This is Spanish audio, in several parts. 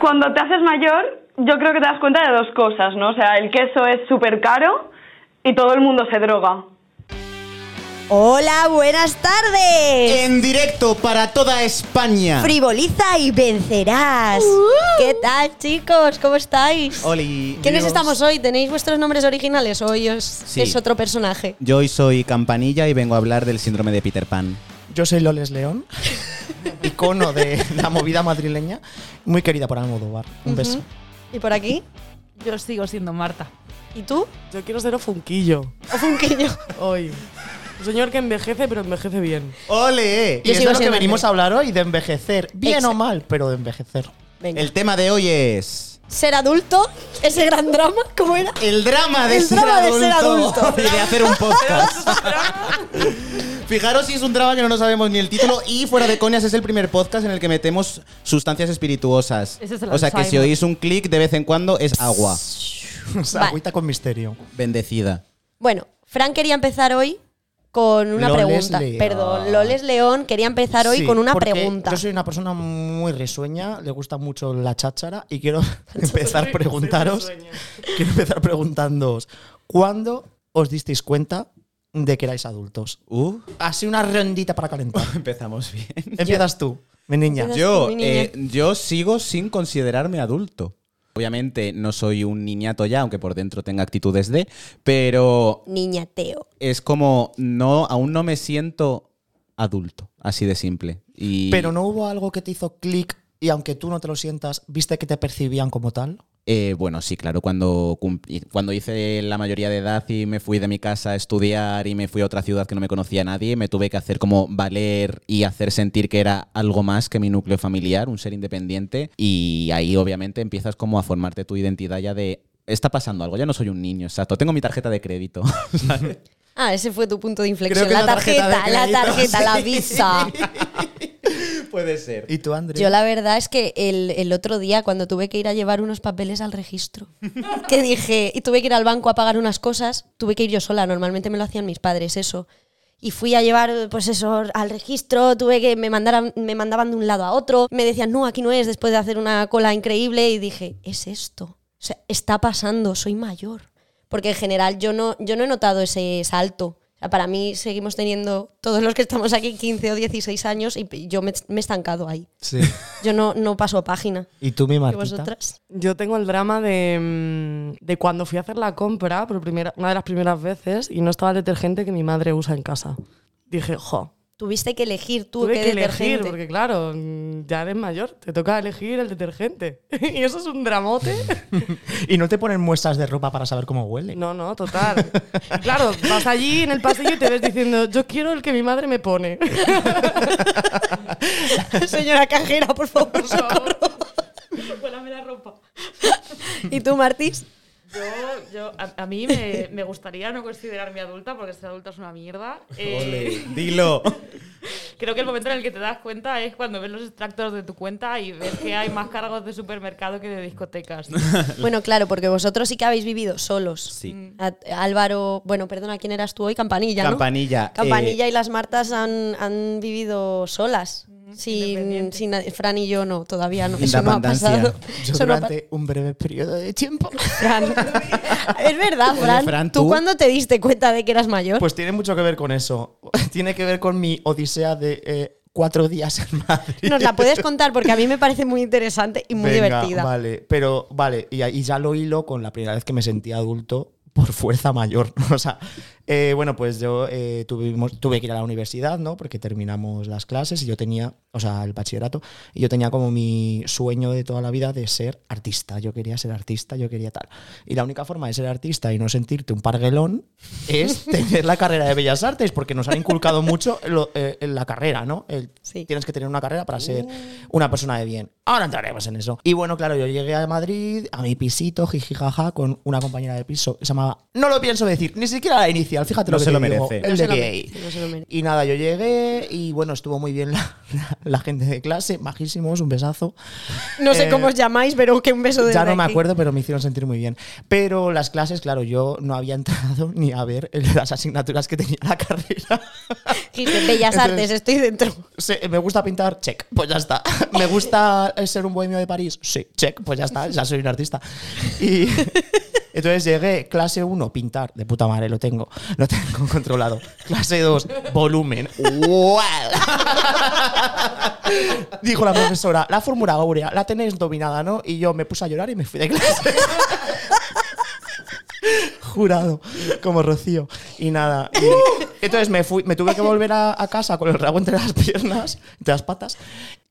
Cuando te haces mayor, yo creo que te das cuenta de dos cosas, ¿no? O sea, el queso es súper caro y todo el mundo se droga. Hola, buenas tardes. En directo para toda España. Frivoliza y vencerás. ¿Qué tal, chicos? ¿Cómo estáis? Oli. ¿Quiénes Dios. estamos hoy? ¿Tenéis vuestros nombres originales o hoy Sí. es otro personaje? Yo hoy soy Campanilla y vengo a hablar del síndrome de Peter Pan. Yo soy Loles León, icono de la movida madrileña, muy querida por Almodóvar. Un beso. ¿Y por aquí? Yo sigo siendo Marta. ¿Y tú? Yo quiero ser ofunquillo ¿O Funquillo? hoy. Un señor que envejece, pero envejece bien. ¡Ole! Y Yo es lo que venimos a hablar hoy, de envejecer. Bien Exacto. o mal, pero de envejecer. Venga. El tema de hoy es. Ser adulto, ese gran drama, ¿cómo era? El drama de, El ser, drama de adulto. ser adulto. Y de hacer un podcast. Fijaros si es un drama que no nos sabemos ni el título y fuera de coñas es el primer podcast en el que metemos sustancias espirituosas. Ese es el o sea que si oís un clic de vez en cuando es agua O sea, Vale. agüita con misterio. bendecida. Bueno, Fran quería empezar hoy con una Loles pregunta. León. Perdón, Loles León quería empezar hoy Sí, con una porque pregunta. Yo soy una persona muy risueña, le gusta mucho la cháchara y quiero empezar a preguntaros. Quiero empezar preguntándoos, ¿cuándo os disteis cuenta de que erais adultos? Uh, Así una rondita para calentar. empezamos bien. Empiezas tú, mi niña. Yo, eh, yo sigo sin considerarme adulto. Obviamente no soy un niñato ya, aunque por dentro tenga actitudes de, pero Niña Teo. es como no, aún no me siento adulto, así de simple. Y Pero no hubo algo que te hizo clic y aunque tú no te lo sientas, viste que te percibían como tal. Eh, bueno, sí, claro, cuando, cuando hice la mayoría de edad y me fui de mi casa a estudiar y me fui a otra ciudad que no me conocía nadie, me tuve que hacer como valer y hacer sentir que era algo más que mi núcleo familiar, un ser independiente. Y ahí obviamente empiezas como a formarte tu identidad ya de... Está pasando algo, ya no soy un niño, exacto. Tengo mi tarjeta de crédito. ¿sabes? Ah, ese fue tu punto de inflexión. La la tarjeta la tarjeta, la visa. Puede ser. ¿Y tú, Andrés? Yo la verdad es que el, el otro día, cuando tuve que ir a llevar unos papeles al registro, que dije, y tuve que ir al banco a pagar unas cosas, tuve que ir yo sola, normalmente me lo hacían mis padres, eso. Y fui a llevar, pues eso, al registro, tuve que, me, mandaran, me mandaban de un lado a otro, me decían, no, aquí no es, después de hacer una cola increíble, y dije, es esto. O sea, está pasando, soy mayor. Porque en general yo no, yo no he notado ese salto. Para mí seguimos teniendo, todos los que estamos aquí, 15 o 16 años, y yo me, me he estancado ahí. Sí. Yo no, no paso página. ¿Y tú, mi ¿Y Martita? vosotras? Yo tengo el drama de, mm, de cuando fui a hacer la compra por primera, una de las primeras veces y no estaba el detergente que mi madre usa en casa. Dije, jo, Tuviste que elegir tú tuve qué que elegir detergente. porque claro, ya eres mayor, te toca elegir el detergente. y eso es un dramote. ¿Y no te ponen muestras de ropa para saber cómo huele? No, no, total. Claro, vas allí en el pasillo y te ves diciendo, yo quiero el que mi madre me pone. Señora cajera, por favor, socorro. Huélame la ropa. ¿Y tú, Martis? Yo, yo, a, a mí me, me gustaría no considerarme adulta porque ser adulta es una mierda. Eh, Ole, dilo. creo que el momento en el que te das cuenta es cuando ves los extractos de tu cuenta y ves que hay más cargos de supermercado que de discotecas. Bueno, claro, porque vosotros sí que habéis vivido solos. Sí. A- Álvaro, bueno, perdona, ¿quién eras tú hoy? Campanilla, ¿no? Campanilla. Campanilla eh, y las Martas han, han vivido solas. Sin, sin nadie. Fran y yo no, todavía no. Eso no ha pasado. Yo Eso no ha durante un breve periodo de tiempo. Fran. es verdad, Oye, Fran. Fran, ¿Tú ¿tú? cuándo te diste cuenta de que eras mayor? Pues tiene mucho que ver con eso. Tiene que ver con mi odisea de eh, cuatro días en Madrid. Nos la puedes contar porque a mí me parece muy interesante y muy Venga, divertida. Vale, pero vale, y, y ya lo hilo con la primera vez que me sentí adulto por fuerza mayor. O sea, eh, bueno, pues yo eh, tuvimos, tuve que ir a la universidad, ¿no? Porque terminamos las clases y yo tenía, o sea, el bachillerato, y yo tenía como mi sueño de toda la vida de ser artista. Yo quería ser artista, yo quería tal. Y la única forma de ser artista y no sentirte un parguelón es tener la carrera de Bellas Artes, porque nos han inculcado mucho lo- eh, en la carrera, ¿no? El- Sí. Tienes que tener una carrera para ser una persona de bien. Ahora entraremos en eso. Y bueno, claro, yo llegué a Madrid, a mi pisito, jijijaja, con una compañera de piso que se llamaba, no lo pienso decir, ni siquiera la inicial inicial, fíjate No lo que se te lo digo, merece. el No de se lo gay. no se lo merece. Y nada, yo llegué y bueno, estuvo muy bien la, la- la gente de clase, majísimos, un besazo. No sé Eh, cómo os llamáis, pero que un beso de Ya no me acuerdo, pero me hicieron sentir muy bien. Pero las clases, claro, yo no había entrado ni a ver las asignaturas que tenía la carrera. Bellas Entonces- Artes, estoy dentro. Se- me gusta pintar, check, pues ya está. Me gusta ser un bohemio de París, sí, check, pues ya está, ya soy un artista. Y entonces llegué, clase 1, pintar, de puta madre, lo tengo, lo tengo controlado. Clase 2, volumen. ¡Wow! Dijo la profesora, la fórmula áurea, la tenéis dominada, ¿no? Y yo me puse a llorar y me fui de clase. Jurado, como Rocío. Y nada. entonces me fui, me tuve que volver a, a casa con el rabo entre las piernas, entre las patas.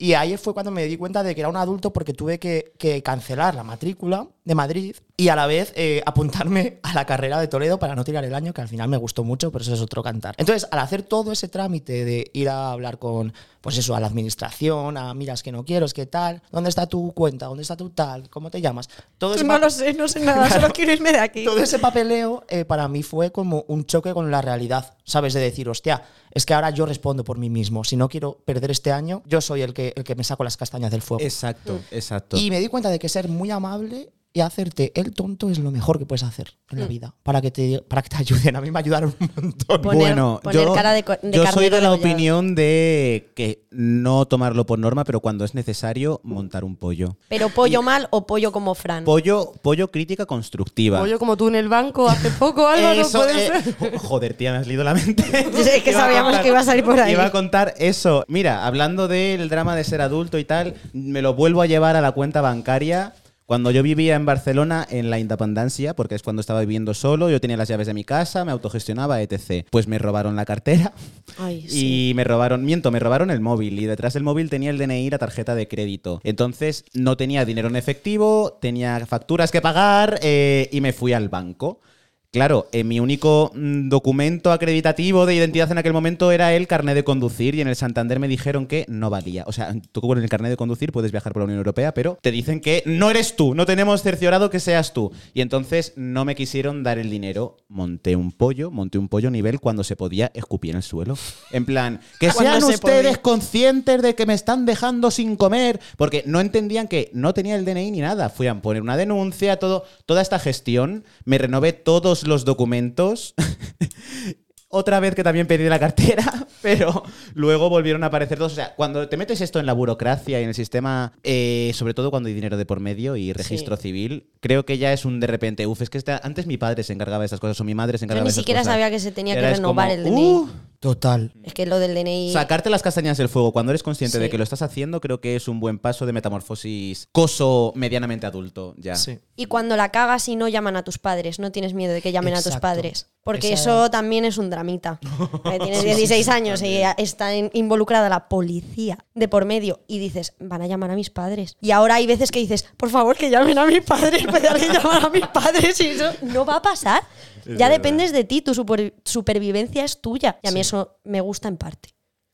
Y ahí fue cuando me di cuenta de que era un adulto porque tuve que, cancelar la matrícula de Madrid y a la vez eh, apuntarme a la carrera de Toledo para no tirar el año, que al final me gustó mucho, pero eso es otro cantar. Entonces, al hacer todo ese trámite de ir a hablar con, pues eso, a la administración, a miras que no quiero, es que tal, ¿dónde está tu cuenta? ¿Dónde está tu tal? ¿Cómo te llamas? Todo ese No lo sé, no sé nada, solo quiero irme de aquí. todo ese papeleo eh, para mí fue como un choque con la realidad, ¿sabes? De decir, hostia, es que ahora yo respondo por mí mismo. Si no quiero perder este año, yo soy el que, el que me saco las castañas del fuego. Exacto, exacto. Y me di cuenta de que ser muy amable y hacerte el tonto es lo mejor que puedes hacer en la vida para que te, para que te ayuden. A mí me ayudaron un montón. Poner- bueno, poner yo, cara de co- de yo soy de la opinión de que no tomarlo por norma, pero cuando es necesario, montar un pollo. Pero pollo mal o pollo como Fran. Pollo, pollo crítica constructiva. Pollo como tú en el banco hace poco, Álvaro, Eso, puede eh, Joder, tía, me has leído la mente. Es que sabíamos que iba a salir por ahí. Iba a contar eso. Mira, hablando del drama de ser adulto y tal, me lo vuelvo a llevar a la cuenta bancaria. Cuando yo vivía en Barcelona, en la Independencia, porque es cuando estaba viviendo solo, yo tenía las llaves de mi casa, me autogestionaba, etc. Pues me robaron la cartera Ay, sí. y me robaron, miento, me robaron el móvil y detrás del móvil tenía el DNI y la tarjeta de crédito. Entonces no tenía dinero en efectivo, tenía facturas que pagar eh, y me fui al banco. Claro, eh, mi único mm, documento acreditativo de identidad en aquel momento era el carnet de conducir y en el Santander me dijeron que no valía. O sea, tú con el carnet de conducir puedes viajar por la Unión Europea, pero te dicen que no eres tú, no tenemos cerciorado que seas tú. Y entonces no me quisieron dar el dinero. Monté un pollo, monté un pollo nivel cuando se podía escupir en el suelo. En plan, que sean se ustedes podía. conscientes de que me están dejando sin comer, porque no entendían que no tenía el DNI ni nada. Fui a poner una denuncia, todo, toda esta gestión, me renové todos los documentos. Otra vez que también pedí la cartera, pero luego volvieron a aparecer dos. O sea, cuando te metes esto en la burocracia y en el sistema, eh, sobre todo cuando hay dinero de por medio y registro civil, creo que ya es un de repente, uff, es que esta- antes mi padre se encargaba de esas cosas o mi madre se encargaba ni de esas siquiera cosas. sabía que se tenía que renovar como, el DNI. "Uh, Total. Es que lo del DNI. Sacarte las castañas del fuego cuando eres consciente Sí. de que lo estás haciendo, creo que es un buen paso de metamorfosis coso medianamente adulto. Ya. Sí. Y cuando la cagas y no llaman a tus padres, no tienes miedo de que llamen a tus Exacto. padres. Porque Esa- eso también es un dramita. Que tienes 16 años y está in- involucrada la policía de por medio y dices, van a llamar a mis padres. Y ahora hay veces que dices, por favor, que llamen a mis padres, puede alguien llamar a mis padres y eso no va a pasar. Ya dependes de ti, tu super- supervivencia es tuya. Y a mí eso me gusta en parte.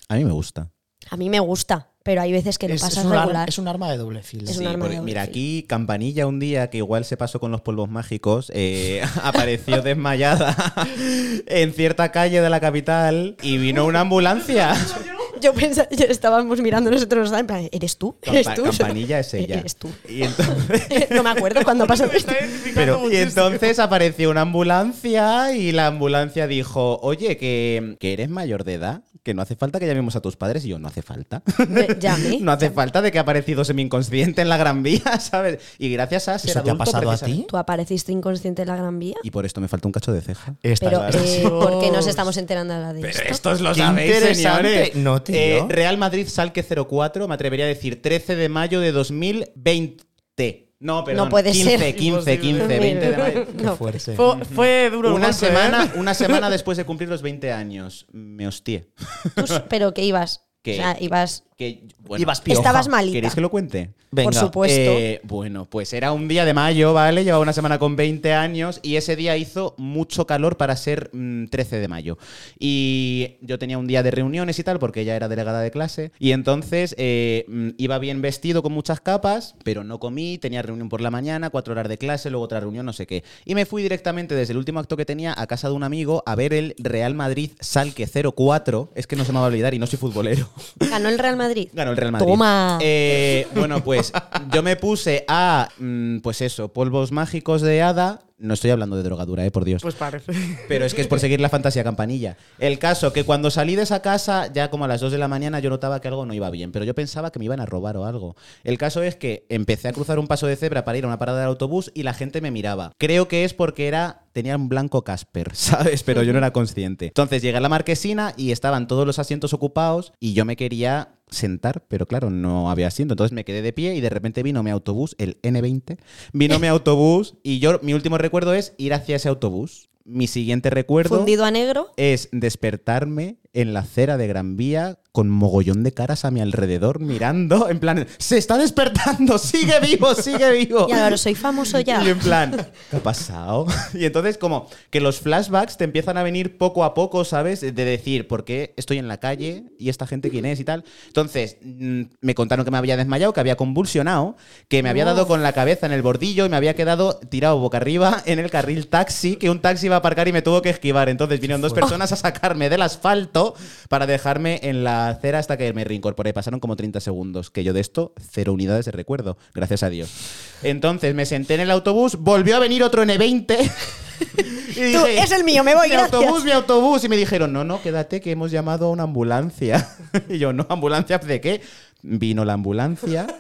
A mí me gusta. A mí me gusta, pero hay veces que lo Es, es pasas un ar- regular. es un arma de doble filo. Es Sí, mira, filo. aquí Campanilla un día, que igual se pasó con los polvos mágicos, eh, apareció desmayada en cierta calle de la capital y vino una ambulancia. Yo pensaba, yo estábamos mirando nosotros, en plan, ¿eres tú? ¿Eres Campa- tú? Campanilla es ella. Eres tú. Y entonces, no me acuerdo cuándo pasó esto. Pero, y entonces apareció una ambulancia y la ambulancia dijo, oye, que, que eres mayor de edad, que no hace falta que llamemos a tus padres. Y yo, no hace falta. Me- Llame. No hace falta de que ha aparecido semi-inconsciente en la Gran Vía, ¿sabes? Y gracias a ser ¿Eso te ha adulto, pasado a ti? ¿Tú apareciste inconsciente en la Gran Vía? Y por esto me falta un cacho de ceja. Está Pero, eh, ¿por qué nos estamos enterando ahora de esto? Estos lo sabéis, señores. No, tío. Eh, Real Madrid Salque 04, me atrevería a decir 13 de mayo de 2020. No, perdón. No puede 15, ser. 15, 15, 20 de mayo. Qué No. fuerte. Fue, fue duro el Una golpe, ¿eh? semana, una semana después de cumplir los 20 años. Me hostié. Pero que ibas. Que- O sea, ibas. Que bueno, Ibas pioja. Estabas malita. ¿Queréis que lo cuente? Venga. Por supuesto. Eh, bueno, pues era un día de mayo, ¿vale? Llevaba una semana con 20 años y ese día hizo mucho calor para ser mm, 13 de mayo. Y yo tenía un día de reuniones y tal, porque ella era delegada de clase. Y entonces eh, mm, iba bien vestido con muchas capas, pero no comí, tenía reunión por la mañana, cuatro horas de clase, luego otra reunión, no sé qué. Y me fui directamente desde el último acto que tenía a casa de un amigo a ver el Real Madrid Salque 04. Es que no se me va a olvidar y no soy futbolero. Ganó el Real Madrid. Ganó el Real Madrid. Toma. Eh, bueno, pues yo me puse a, mm, pues eso, polvos mágicos de hada. No estoy hablando de drogadura, eh, por Dios. Pues parece. Pero es que es por seguir la fantasía campanilla. El caso que cuando salí de esa casa, ya como a las 2 de la mañana, yo notaba que algo no iba bien, pero yo pensaba que me iban a robar o algo. El caso es que empecé a cruzar un paso de cebra para ir a una parada del autobús y la gente me miraba. Creo que es porque era tenía un blanco Casper, ¿sabes? Pero yo no era consciente. Entonces llegué a la marquesina y estaban todos los asientos ocupados y yo me quería sentar, pero claro, no había asiento. Entonces me quedé de pie y de repente vino mi autobús, el N20, vino mi autobús y yo, mi último recuerdo es ir hacia ese autobús. Mi siguiente recuerdo Fundido a negro. es despertarme en la acera de Gran Vía con mogollón de caras a mi alrededor mirando, en plan, se está despertando, sigue vivo, sigue vivo. Y Álvaro, soy famoso ya. Y en plan, ¿qué ha pasado? Y entonces como que los flashbacks te empiezan a venir poco a poco, ¿sabes? De decir, ¿por qué estoy en la calle y esta gente quién es y tal? Entonces, mm, me contaron que me había desmayado, que había convulsionado, que me había dado con la cabeza en el bordillo y me había quedado tirado boca arriba en el carril taxi, que un taxi iba a aparcar y me tuvo que esquivar. Entonces vinieron dos personas a sacarme del asfalto para dejarme en la acera hasta que me reincorporé. Pasaron como 30 segundos, que yo de esto cero unidades de recuerdo, gracias a Dios. Entonces me senté en el autobús, volvió a venir otro N20. y Tú, "Es el mío, me voy, mi gracias". autobús, mi autobús. Y me dijeron, no, no, quédate, que hemos llamado a una ambulancia. y yo, no, ¿ambulancia de qué? Vino la ambulancia.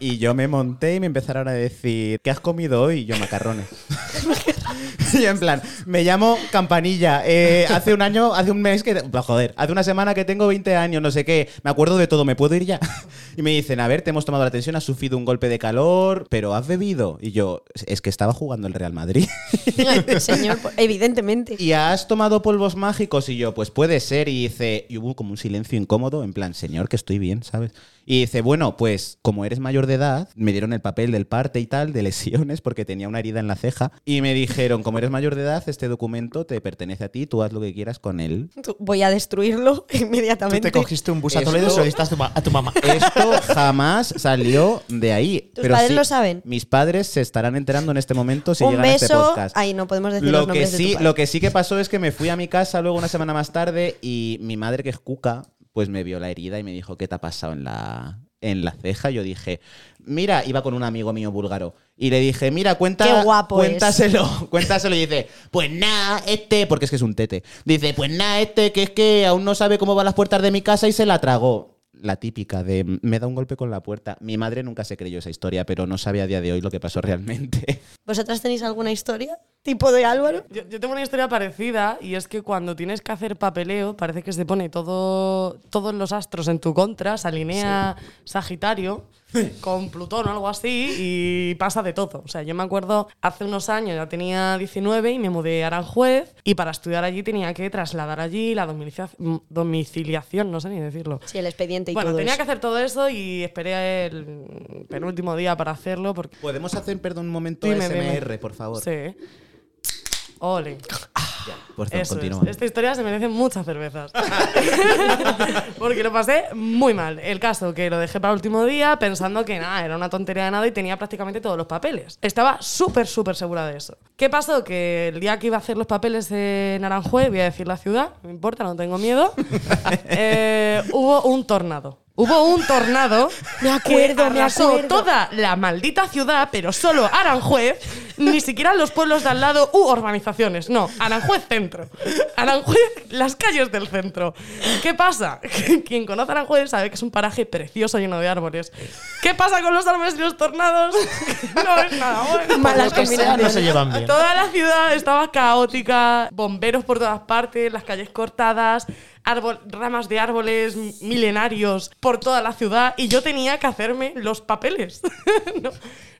Y yo me monté y me empezaron a decir, ¿qué has comido hoy? Y yo, macarrones. y en plan, me llamo Campanilla. eh, hace un año, hace un mes que. bah, Joder, hace una semana que tengo 20 años, no sé qué. Me acuerdo de todo, ¿me puedo ir ya? y me dicen, a ver, te hemos tomado la atención, has sufrido un golpe de calor, pero has bebido. Y yo, es que estaba jugando el Real Madrid. Señor, pues, evidentemente. ¿Y has tomado polvos mágicos? Y yo, pues puede ser. Y dice, y hubo como un silencio incómodo, en plan, señor, que estoy bien, ¿sabes? Y dice, bueno, pues como eres mayor de edad, me dieron el papel del parte y tal, de lesiones, porque tenía una herida en la ceja. Y me dijeron, como eres mayor de edad, este documento te pertenece a ti, tú haz lo que quieras con él. Voy a destruirlo Tú inmediatamente. te cogiste un bus a Toledo y se lo diste a tu, mamá. Esto jamás salió de ahí. ¿Tus padres lo saben? Mis padres se estarán enterando en este momento si Un llegan a este beso. podcast. Ay, no podemos decir los Lo que, nombres de tu sí, padre. lo que sí que pasó es que me fui a mi casa luego una semana más tarde y mi madre, que es cuca, pues me vio la herida y me dijo, ¿qué te ha pasado en la, en la ceja? Yo dije, mira, iba con un amigo mío búlgaro. Y le dije, mira, cuenta, Qué guapo es. cuéntaselo, cuéntaselo. Y dice, pues nada, este, porque es que es un tete. Dice, pues nada, este, que es que aún no sabe cómo van las puertas de mi casa y se la tragó. La típica de me da un golpe con la puerta. Mi madre nunca se creyó esa historia, pero no sabe a día de hoy lo que pasó realmente. ¿Vosotras tenéis alguna historia? ¿Tipo de Álvaro? Yo, yo tengo una historia parecida y es que cuando tienes que hacer papeleo parece que se pone todo, todos los astros en tu contra, se alinea Sagitario con Plutón o algo así y pasa de todo. O sea, yo me acuerdo hace unos años, ya tenía 19 y me mudé a Aranjuez y para estudiar allí tenía que trasladar allí la domiciliación, no sé ni decirlo. Sí, el expediente y Bueno, todo tenía eso. que hacer todo eso y esperé el penúltimo día para hacerlo porque... ¿Podemos hacer, perdón, un momento Dime, SMR, dime. por favor? Sí. Ole. Por favor, Eso continúa. es. Esta historia se merece muchas cervezas. Porque lo pasé muy mal. El caso que lo dejé para el último día pensando que nada, era una tontería de nada y tenía prácticamente todos los papeles. Estaba súper, súper segura de eso. ¿Qué pasó? Que el día que iba a hacer los papeles en Aranjuez, voy a decir la ciudad, no me importa, no tengo miedo, eh, hubo un tornado. Hubo un tornado Me acuerdo, que me acuerdo. toda la maldita ciudad, pero solo Aranjuez, ni siquiera los pueblos de al lado u urbanizaciones. No, Aranjuez centro. Aranjuez, las calles del centro. ¿Qué pasa? Quien conoce Aranjuez sabe que es un paraje precioso lleno de árboles. ¿Qué pasa con los árboles y los tornados? no es nada bueno. Malas sea, no se llevan bien. Toda la ciudad estaba caótica, bomberos por todas partes, las calles cortadas, árbol- ramas de árboles milenarios por toda la ciudad y yo tenía que hacerme los papeles. no,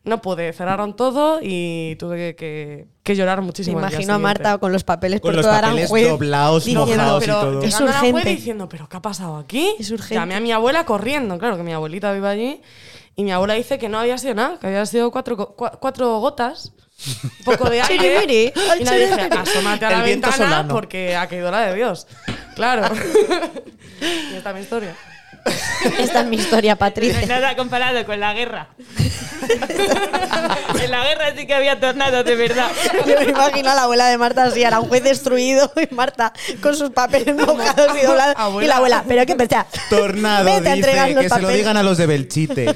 no pude, cerraron todo y tuve que, que- que llorar Me muchísimo. día imagino a. Marta con los papeles Con por los toda papeles Aranjuez, doblados, diciendo, mojados y pero todo. Es urgente. diciendo, ¿pero qué ha pasado aquí? Es urgente. Llamé a mi abuela corriendo, claro que mi abuelita vive allí. Y mi abuela dice que no había sido nada, que había sido cuatro, cuatro gotas, un poco de aire. Y le dije, asómate a la viento ventana solano. porque ha caído la de Dios. Claro. y esta es mi historia. Esta es mi historia, No hay Patricia. nada comparado con la guerra. en la guerra sí que había tornados, de verdad. Yo me imagino a la abuela de Marta así, Aranjuez destruido y Marta con sus papeles mojados y doblados. Y la abuela, pero qué pensás. Tornado, Vete a dice, que se lo digan a los de Belchite.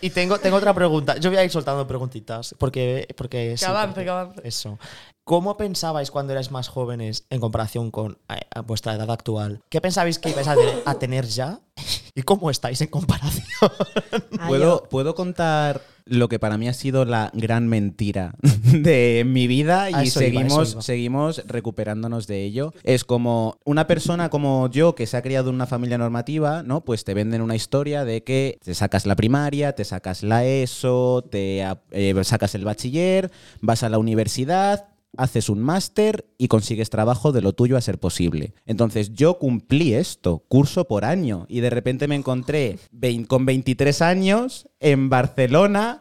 Y tengo, tengo otra pregunta. Yo voy a ir soltando preguntitas. Porque. porque sí, avance, porque- que avance. Eso. ¿Cómo pensabais cuando erais más jóvenes en comparación con eh, a vuestra edad actual? ¿Qué pensabais que ibais a, a tener ya? ¿Y cómo estáis en comparación? ¿Puedo, ¿Puedo contar lo que para mí ha sido la gran mentira de mi vida y eso seguimos, iba. seguimos recuperándonos de ello? Es como una persona como yo que se ha criado en una familia normativa, ¿no? Pues te venden una historia de que te sacas la primaria, te sacas la ESO, te eh, sacas el bachiller, vas a la universidad, haces un máster y consigues trabajo de lo tuyo a ser posible. Entonces yo cumplí esto, curso por año, y de repente me encontré con 23 años en Barcelona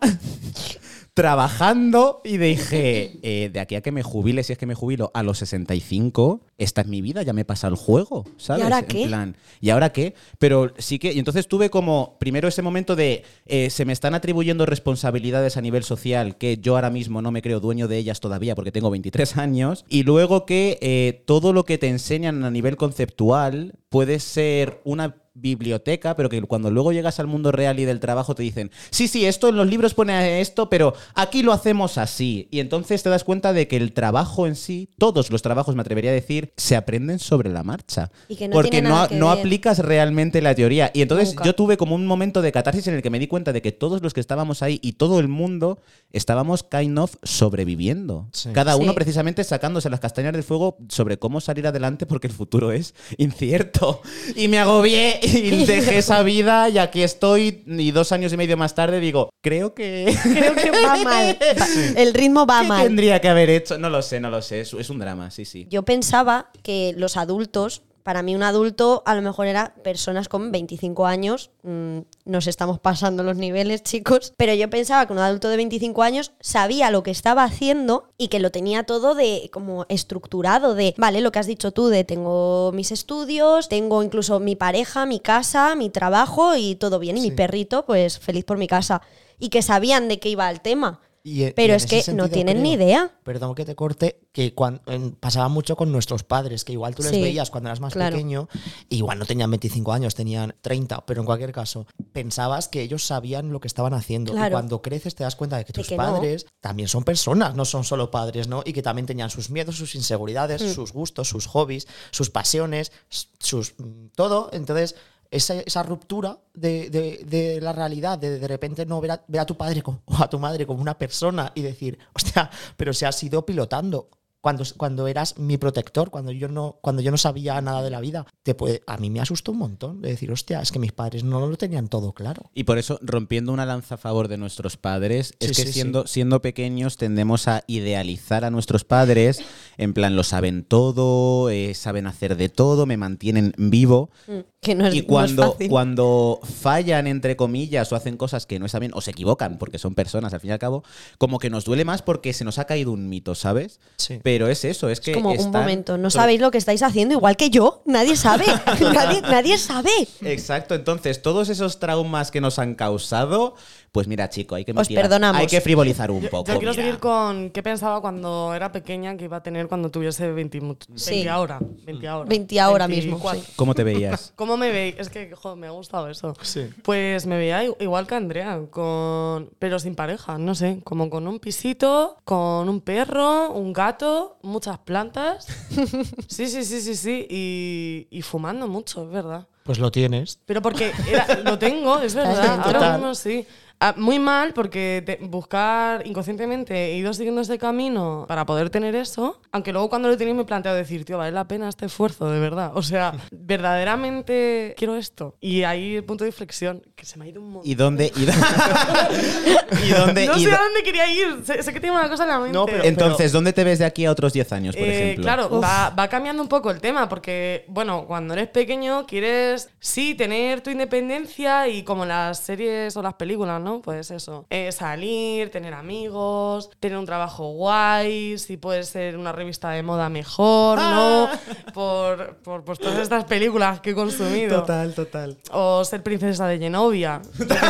trabajando y dije, eh, de aquí a que me jubile, si es que me jubilo a los 65, esta es mi vida, ya me pasa el juego, ¿sabes? ahora En qué? plan, ¿y ahora qué? Pero sí que, y entonces tuve como, primero ese momento de, eh, se me están atribuyendo responsabilidades a nivel social que yo ahora mismo no me creo dueño de ellas todavía porque tengo 23 años, y luego que eh, todo lo que te enseñan a nivel conceptual puede ser una biblioteca, pero que cuando luego llegas al mundo real y del trabajo te dicen, sí, sí, esto en los libros pone esto, pero aquí lo hacemos así. Y entonces te das cuenta de que el trabajo en sí, todos los trabajos, me atrevería a decir, se aprenden sobre la marcha. Y que no porque tiene no, que no ver. aplicas realmente la teoría. Y entonces Nunca. yo tuve como un momento de catarsis en el que me di cuenta de que todos los que estábamos ahí y todo el mundo estábamos kind of sobreviviendo. Sí. Cada uno Sí. precisamente sacándose las castañas del fuego sobre cómo salir adelante porque el futuro es incierto. Y me agobié y dejé esa vida y aquí estoy y dos años y medio más tarde digo, creo que... Creo que va mal. El ritmo va ¿Qué mal. tendría que haber hecho? No lo sé, no lo sé. Es, es un drama, sí, sí. Yo pensaba que los adultos, para mí un adulto a lo mejor era personas con 25 años, mm, nos estamos pasando los niveles chicos, pero yo pensaba que un adulto de 25 años sabía lo que estaba haciendo y que lo tenía todo de como estructurado, de, vale, lo que has dicho tú, de tengo mis estudios, tengo incluso mi pareja, mi casa, mi trabajo y todo bien, y mi perrito, pues feliz por mi casa, y que sabían de qué iba el tema. Y, eh, Pero y es que no tienen creo- ni idea. Perdón que te corte, que en- pasaba mucho con nuestros padres, que igual tú les Sí, veías cuando eras más claro. pequeño, y igual no tenían 25 años, tenían 30, pero en cualquier caso, pensabas que ellos sabían lo que estaban haciendo. Y cuando creces te das cuenta de que De tus no. padres también son personas, no son solo padres, ¿no? Y que también tenían sus miedos, sus inseguridades, Mm. sus gustos, sus hobbies, sus pasiones, sus mm, todo. Entonces, esa, esa ruptura de, de- de la realidad, de de repente no ver a, ver a tu padre como- o a tu madre como una persona y decir, hostia, pero se has ido pilotando. Cuando, cuando eras mi protector, cuando yo no, cuando yo no sabía nada de la vida, te puede, a mí me asustó un montón de decir, hostia, es que mis padres no lo tenían todo claro. Y por eso, rompiendo una lanza a favor de nuestros padres, es Sí, que sí, siendo, siendo pequeños tendemos a idealizar a nuestros padres, en plan, lo saben todo, eh, saben hacer de todo, me mantienen vivo. Mm, Que no es, Y no es cuando, fácil. cuando fallan, entre comillas, o hacen cosas que no están bien, o se equivocan, porque son personas al fin y al cabo, como que nos duele más porque se nos ha caído un mito, ¿sabes? Sí. Pero es eso, es que. Es como un momento, no sabéis lo que estáis haciendo, igual que yo. Nadie sabe. nadie, nadie sabe. Exacto, entonces todos esos traumas que nos han causado, pues mira, chico, hay que Os perdonamos. hay que frivolizar un Yo, poco. yo quiero mira. seguir con qué pensaba cuando era pequeña que iba a tener cuando tuviese 20, mu- 20 Sí. ahora. 20 ahora. 20 ahora mismo, 24. sí. ¿Cómo te veías? ¿Cómo me veis? Es que, joder, me ha gustado eso. Sí. Pues me veía igual que Andrea, con, pero sin pareja, no sé, como con un pisito, con un perro, un gato, muchas plantas. Sí, sí, sí, sí, sí, y, y fumando mucho, es verdad. Pues lo tienes. Pero porque era- lo tengo, es verdad, ahora mismo sí. Ah, muy mal porque te- buscar inconscientemente he ido siguiendo ese camino para poder tener eso, aunque luego cuando lo he tenido me he planteado decir, tío, vale la pena este esfuerzo, de verdad. O sea, verdaderamente quiero esto. Y ahí el punto de inflexión, que se me ha ido un montón. ¿Y dónde? ¿Y, do- ¿Y dónde? no y sé do- a dónde quería ir, sé, sé que tengo una cosa en la mente. No, pero- Entonces, ¿dónde te ves de aquí a otros 10 años, por Eh, ejemplo? Claro, va, va cambiando un poco el tema, porque, bueno, cuando eres pequeño quieres, sí, tener tu independencia y como las series o las películas, ¿no? Pues eso, eh, salir, tener amigos, tener un trabajo guay, si puede ser una revista de moda mejor, ¿no? Por, por pues, todas estas películas que he consumido. Total, total. O ser princesa de Genovia,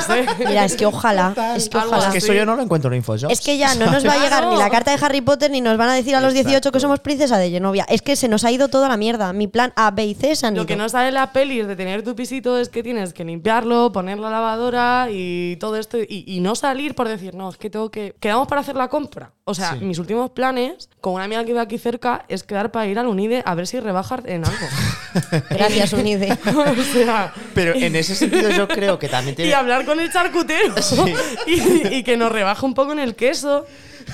sé. Mira, es que ojalá, es que ojalá. Es que eso yo no lo encuentro en Infojobs. Es que ya no nos va a llegar ni la carta de Harry Potter ni nos van a decir a los 18 que somos princesa de Genovia. Es que se nos ha ido toda la mierda. Mi plan A, B y C se han Lo que no sale en la peli de tener tu pisito es que tienes que limpiarlo, poner la lavadora y todo esto. Y, y no salir por decir, no, es que tengo que. Quedamos para hacer la compra. O sea, mis últimos planes con una amiga que vive aquí cerca es quedar para ir al Unide a ver si rebaja en algo. Gracias, Unide. o sea. Pero en ese sentido yo creo que también Y tiene... hablar con el charcutero y, y que nos rebaje un poco en el queso.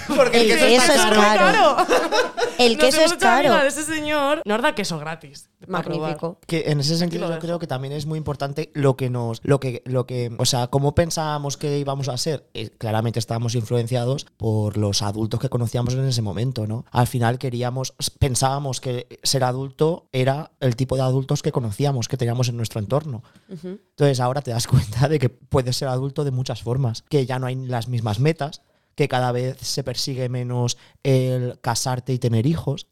Porque el queso Que es muy caro. El Nos queso hemos es hecho caro. de ese señor nos da queso gratis. para probar. Magnífico. que en ese sentido yo creo que también es muy importante lo que nos lo que lo que o sea cómo pensábamos que íbamos a ser Eh, claramente estábamos influenciados por los adultos que conocíamos en ese momento no al final queríamos pensábamos que ser adulto era el tipo de adultos que conocíamos que teníamos en nuestro entorno entonces ahora te das cuenta de que puedes ser adulto de muchas formas que ya no hay las mismas metas que cada vez se persigue menos el casarte y tener hijos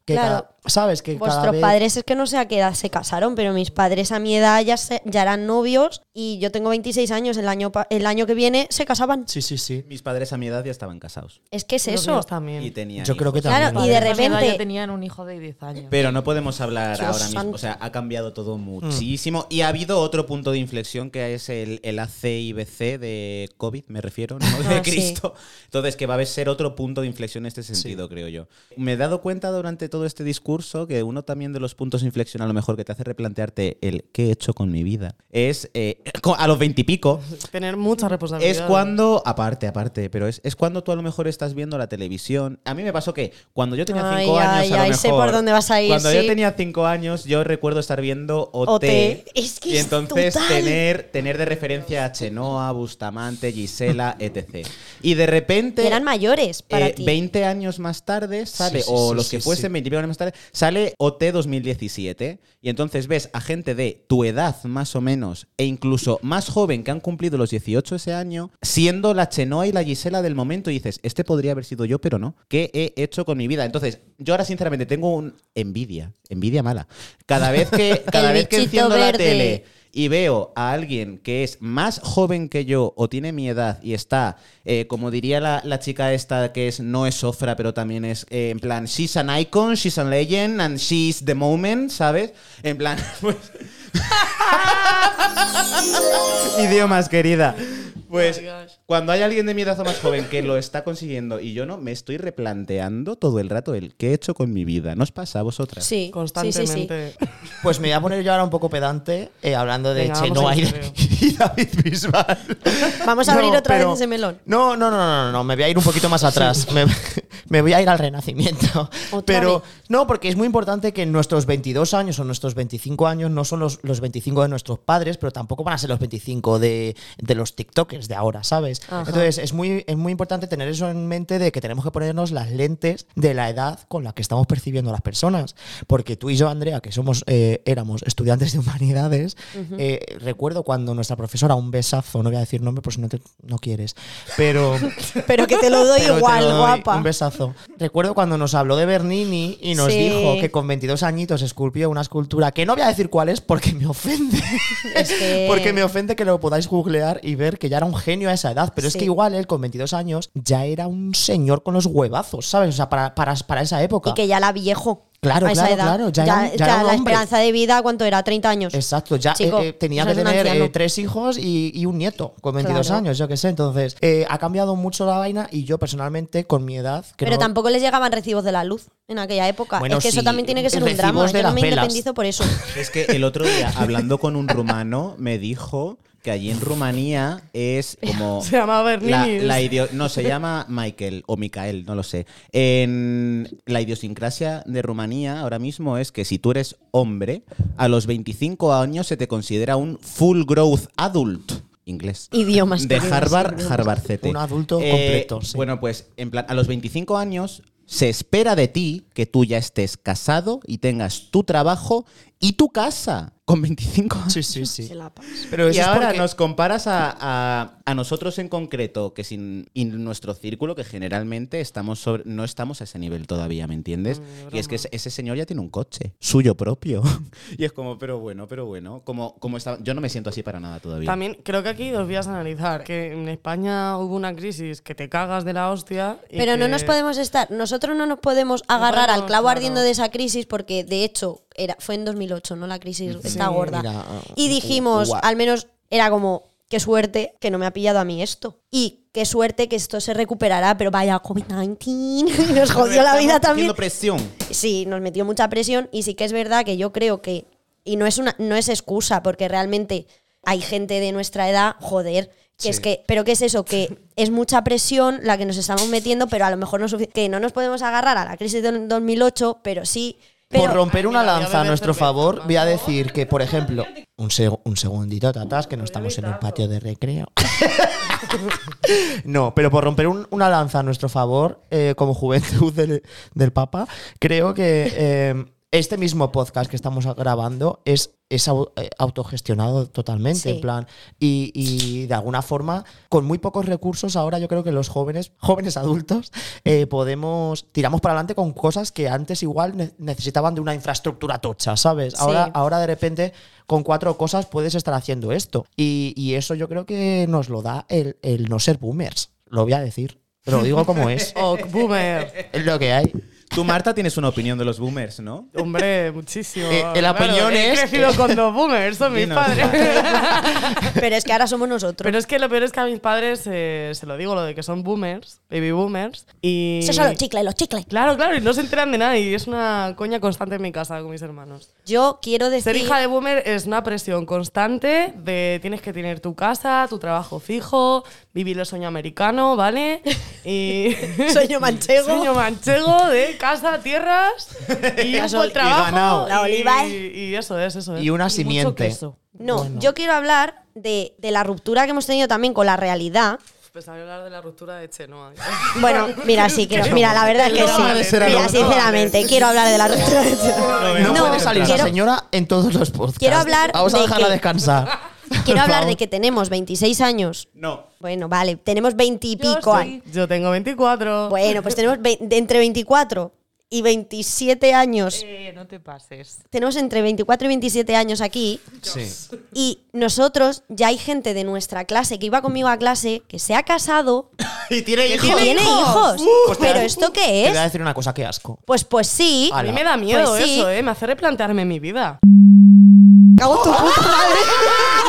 sabes que cada Vuestros vez padres es que no sé a qué edad se casaron, pero mis padres a mi edad ya, se- ya eran novios y yo tengo 26 años, el año, el año que viene se casaban. sí sí sí Mis padres a mi edad ya estaban casados. Es que es Los eso. también. Y tenían yo creo que también Claro, y de repente- Ya tenían un hijo de 10 años. Pero no podemos hablar Dios ahora mismo. O sea, ha cambiado todo muchísimo. Y ha habido otro punto de inflexión que es el, el ACIBC de COVID, me refiero, no de Ah, sí. Cristo. Entonces, que va a ser otro punto de inflexión en este sentido, creo yo. Me he dado cuenta durante todo este discurso que uno también de los puntos de inflexión, a lo mejor, que te hace replantearte el qué he hecho con mi vida, es eh, a los veintipico. Tener mucha responsabilidad. Es cuando, aparte, aparte, pero es, es cuando tú a lo mejor estás viendo la televisión. A mí me pasó que cuando yo tenía Ay, cinco años, ay, a lo ay, mejor, sé por dónde vas a ir, Cuando sí. yo tenía cinco años, yo recuerdo estar viendo OT. OT. Es que y es entonces total. tener, tener de referencia a Chenoa, Bustamante, Gisela, etc. Y de repente. Eran mayores para eh, ti. 20 años más tarde sale, Sí, sí, o sí, los que sí, fuesen sí. 20 años más tarde, sale OT 2017. Y entonces ves a gente de tu edad más o menos, e incluso más joven que han cumplido los 18 ese año, siendo la Chenoa y la Gisela del momento, y dices, este podría haber sido yo, pero no. ¿Qué he hecho con mi vida? Entonces, yo ahora sinceramente tengo un envidia, envidia mala. Cada vez que, cada El vez que enciendo la tele y veo a alguien que es más joven que yo o tiene mi edad y está, eh, como diría la, la chica esta que es no es Sofra, pero también es eh, en plan, she's an icon, she's a legend and she's the moment, ¿sabes? En plan, pues... Idiomas, querida. Pues Oh cuando hay alguien de mi edad o más joven que lo está consiguiendo y yo no, me estoy replanteando todo el rato el qué he hecho con mi vida. ¿No os pasa a vosotras? Sí, sí, sí, sí. Constantemente. Pues me voy a poner yo ahora un poco pedante eh, hablando de Venga, y, David Bisbal. Vamos a abrir otra vez ese melón. No, no, no, no, no, no, me voy a ir un poquito más atrás. Me, me voy a ir al renacimiento. Otra Pero vez. no, porque es muy importante que nuestros 22 años o nuestros 25 años no son los, los 25 de nuestros padres, pero tampoco van a ser los 25 de, de los TikTokers de ahora, ¿sabes? Ajá. Entonces es muy, es muy importante tener eso en mente de que tenemos que ponernos las lentes de la edad con la que estamos percibiendo a las personas. Porque tú y yo, Andrea, que somos, eh, éramos estudiantes de humanidades, eh, recuerdo cuando nuestra profesora, un besazo, no voy a decir nombre por si no, te- no quieres, pero... Pero que te lo doy igual, lo doy, guapa. Un besazo. Recuerdo cuando nos habló de Bernini y nos Sí. dijo que con 22 añitos esculpió una escultura que no voy a decir cuál es porque me ofende. Es que- porque me ofende que lo podáis googlear y ver que ya era un genio a esa edad. Pero es que igual él con 22 años ya era un señor con los huevazos, ¿sabes? O sea, para, para, para esa época. Y que ya la viejo. Claro, a esa claro, edad. claro, ya era un- ya era un la hombre. esperanza de vida, ¿cuánto era? 30 años. Exacto, ya Chico, eh, eh, tenía eso que tener eh, tres hijos y, y un nieto con 22 Claro. años, yo qué sé. Entonces, eh, ha cambiado mucho la vaina y yo personalmente, con mi edad. que Pero no- tampoco les llegaban recibos de la luz en aquella época. Bueno, es que eso sí, también tiene que ser un recibos drama. de Yo no me velas. independizo por eso. Es que el otro día, hablando con un rumano, me dijo que allí en Rumanía es como. Se llama la, Berninis. la idio- no, se llama Michael o Micael, no lo sé. En la idiosincrasia de Rumanía ahora mismo es que si tú eres hombre, a los 25 años se te considera un full growth adult. Inglés. Idiomas. De Harvard. Harvard CT. Un adulto Eh, completo, sí. Bueno, pues en plan, a los 25 años se espera de ti que tú ya estés casado y tengas tu trabajo y tu casa con 25 años. Sí, sí, sí. Se la pasa. Pero y ahora porque- nos comparas a, a- a nosotros en concreto, que sin y nuestro círculo, que generalmente estamos sobre, no estamos a ese nivel todavía, ¿me entiendes? y es que ese, ese señor ya tiene un coche, suyo propio. y es como, pero bueno, pero bueno, como, como está, yo no me siento así para nada todavía. También creo que aquí dos vías a analizar. Que en España hubo una crisis que te cagas de la hostia. y Pero no nos podemos estar, nosotros no nos podemos agarrar al podemos, clavo claro. ardiendo de esa crisis porque de hecho era, fue en 2008, ¿no? La crisis está gorda. Mira, y dijimos, guau. al menos era como, qué suerte que no me ha pillado a mí esto. Y qué suerte que esto se recuperará, pero vaya, COVID-19 nos jodió la vida también. Presión. Sí, nos metió mucha presión y sí que es verdad que yo creo que, y no es, una, no es excusa, porque realmente hay gente de nuestra edad, joder, que es que, pero ¿qué es eso? Que es mucha presión la que nos estamos metiendo, pero a lo mejor no que no nos podemos agarrar a la crisis del 2008, pero sí. Pero, por romper una lanza a nuestro favor, voy a decir que, por ejemplo, un, seg- un segundito, tatas, que no estamos en un patio de recreo. no, pero por romper un- una lanza a nuestro favor, eh, como juventud del, del Papa, creo que eh, este mismo podcast que estamos grabando es, es eh, autogestionado totalmente, Sí. en plan, y, y de alguna forma, con muy pocos recursos, ahora yo creo que los jóvenes, jóvenes adultos, eh, podemos, tiramos para adelante con cosas que antes igual ne- necesitaban de una infraestructura tocha, ¿sabes? Sí. Ahora, ahora de repente con cuatro cosas puedes estar haciendo esto. Y, y eso yo creo que nos lo da el, el no ser boomers, lo voy a decir. Lo digo como es. Oh, boomer. Es lo que hay. Tú, Marta, tienes una opinión de los boomers, ¿no? Hombre, muchísimo. Eh, el opinión he es- crecido con dos boomers, son mis Dinos. padres. pero es que ahora somos nosotros. Pero es que lo peor es que a mis padres eh, se lo digo, lo de que son boomers, baby boomers. Y. Eso son los chicles, los chicles. Claro, claro, y no se enteran de nada. Y es una coña constante en mi casa con mis hermanos. Yo quiero decir. Ser hija de boomer es una presión constante de tienes que tener tu casa, tu trabajo fijo, vivir el sueño americano, ¿vale? Y Sueño manchego. sueño manchego de casa, tierras y un buen y trabajo. ganado. La oliva, Y, y eso es, eso es. Y una simiente. queso. No, yo quiero hablar de, de la ruptura que hemos tenido también con la realidad. Pensaba hablar de la ruptura de Chenoa. Bueno, mira, sí, quiero, mira, la verdad es que sí. Mira, sinceramente, quiero hablar de la ruptura de No, No, puede salir quiero- esa señora en todos los podcasts. Quiero hablar Vamos a de dejarla que- descansar. Quiero hablar de que tenemos 26 años. No. Bueno, vale, tenemos 20 y pico años. Yo tengo 24. Bueno, pues tenemos entre 24 y 27 años. Eh, no te pases. Tenemos entre 24 y 27 años aquí. Sí. Y nosotros, ya hay gente de nuestra clase que iba conmigo a clase que se ha casado Y tiene y hijos. tiene hijos. Pues te Pero voy a- ¿esto qué Te voy a es? decir una cosa, qué asco. Pues, pues sí. A mí me da miedo Pues sí. eso, ¿eh? Me hace replantearme mi vida. Cago tu puta madre.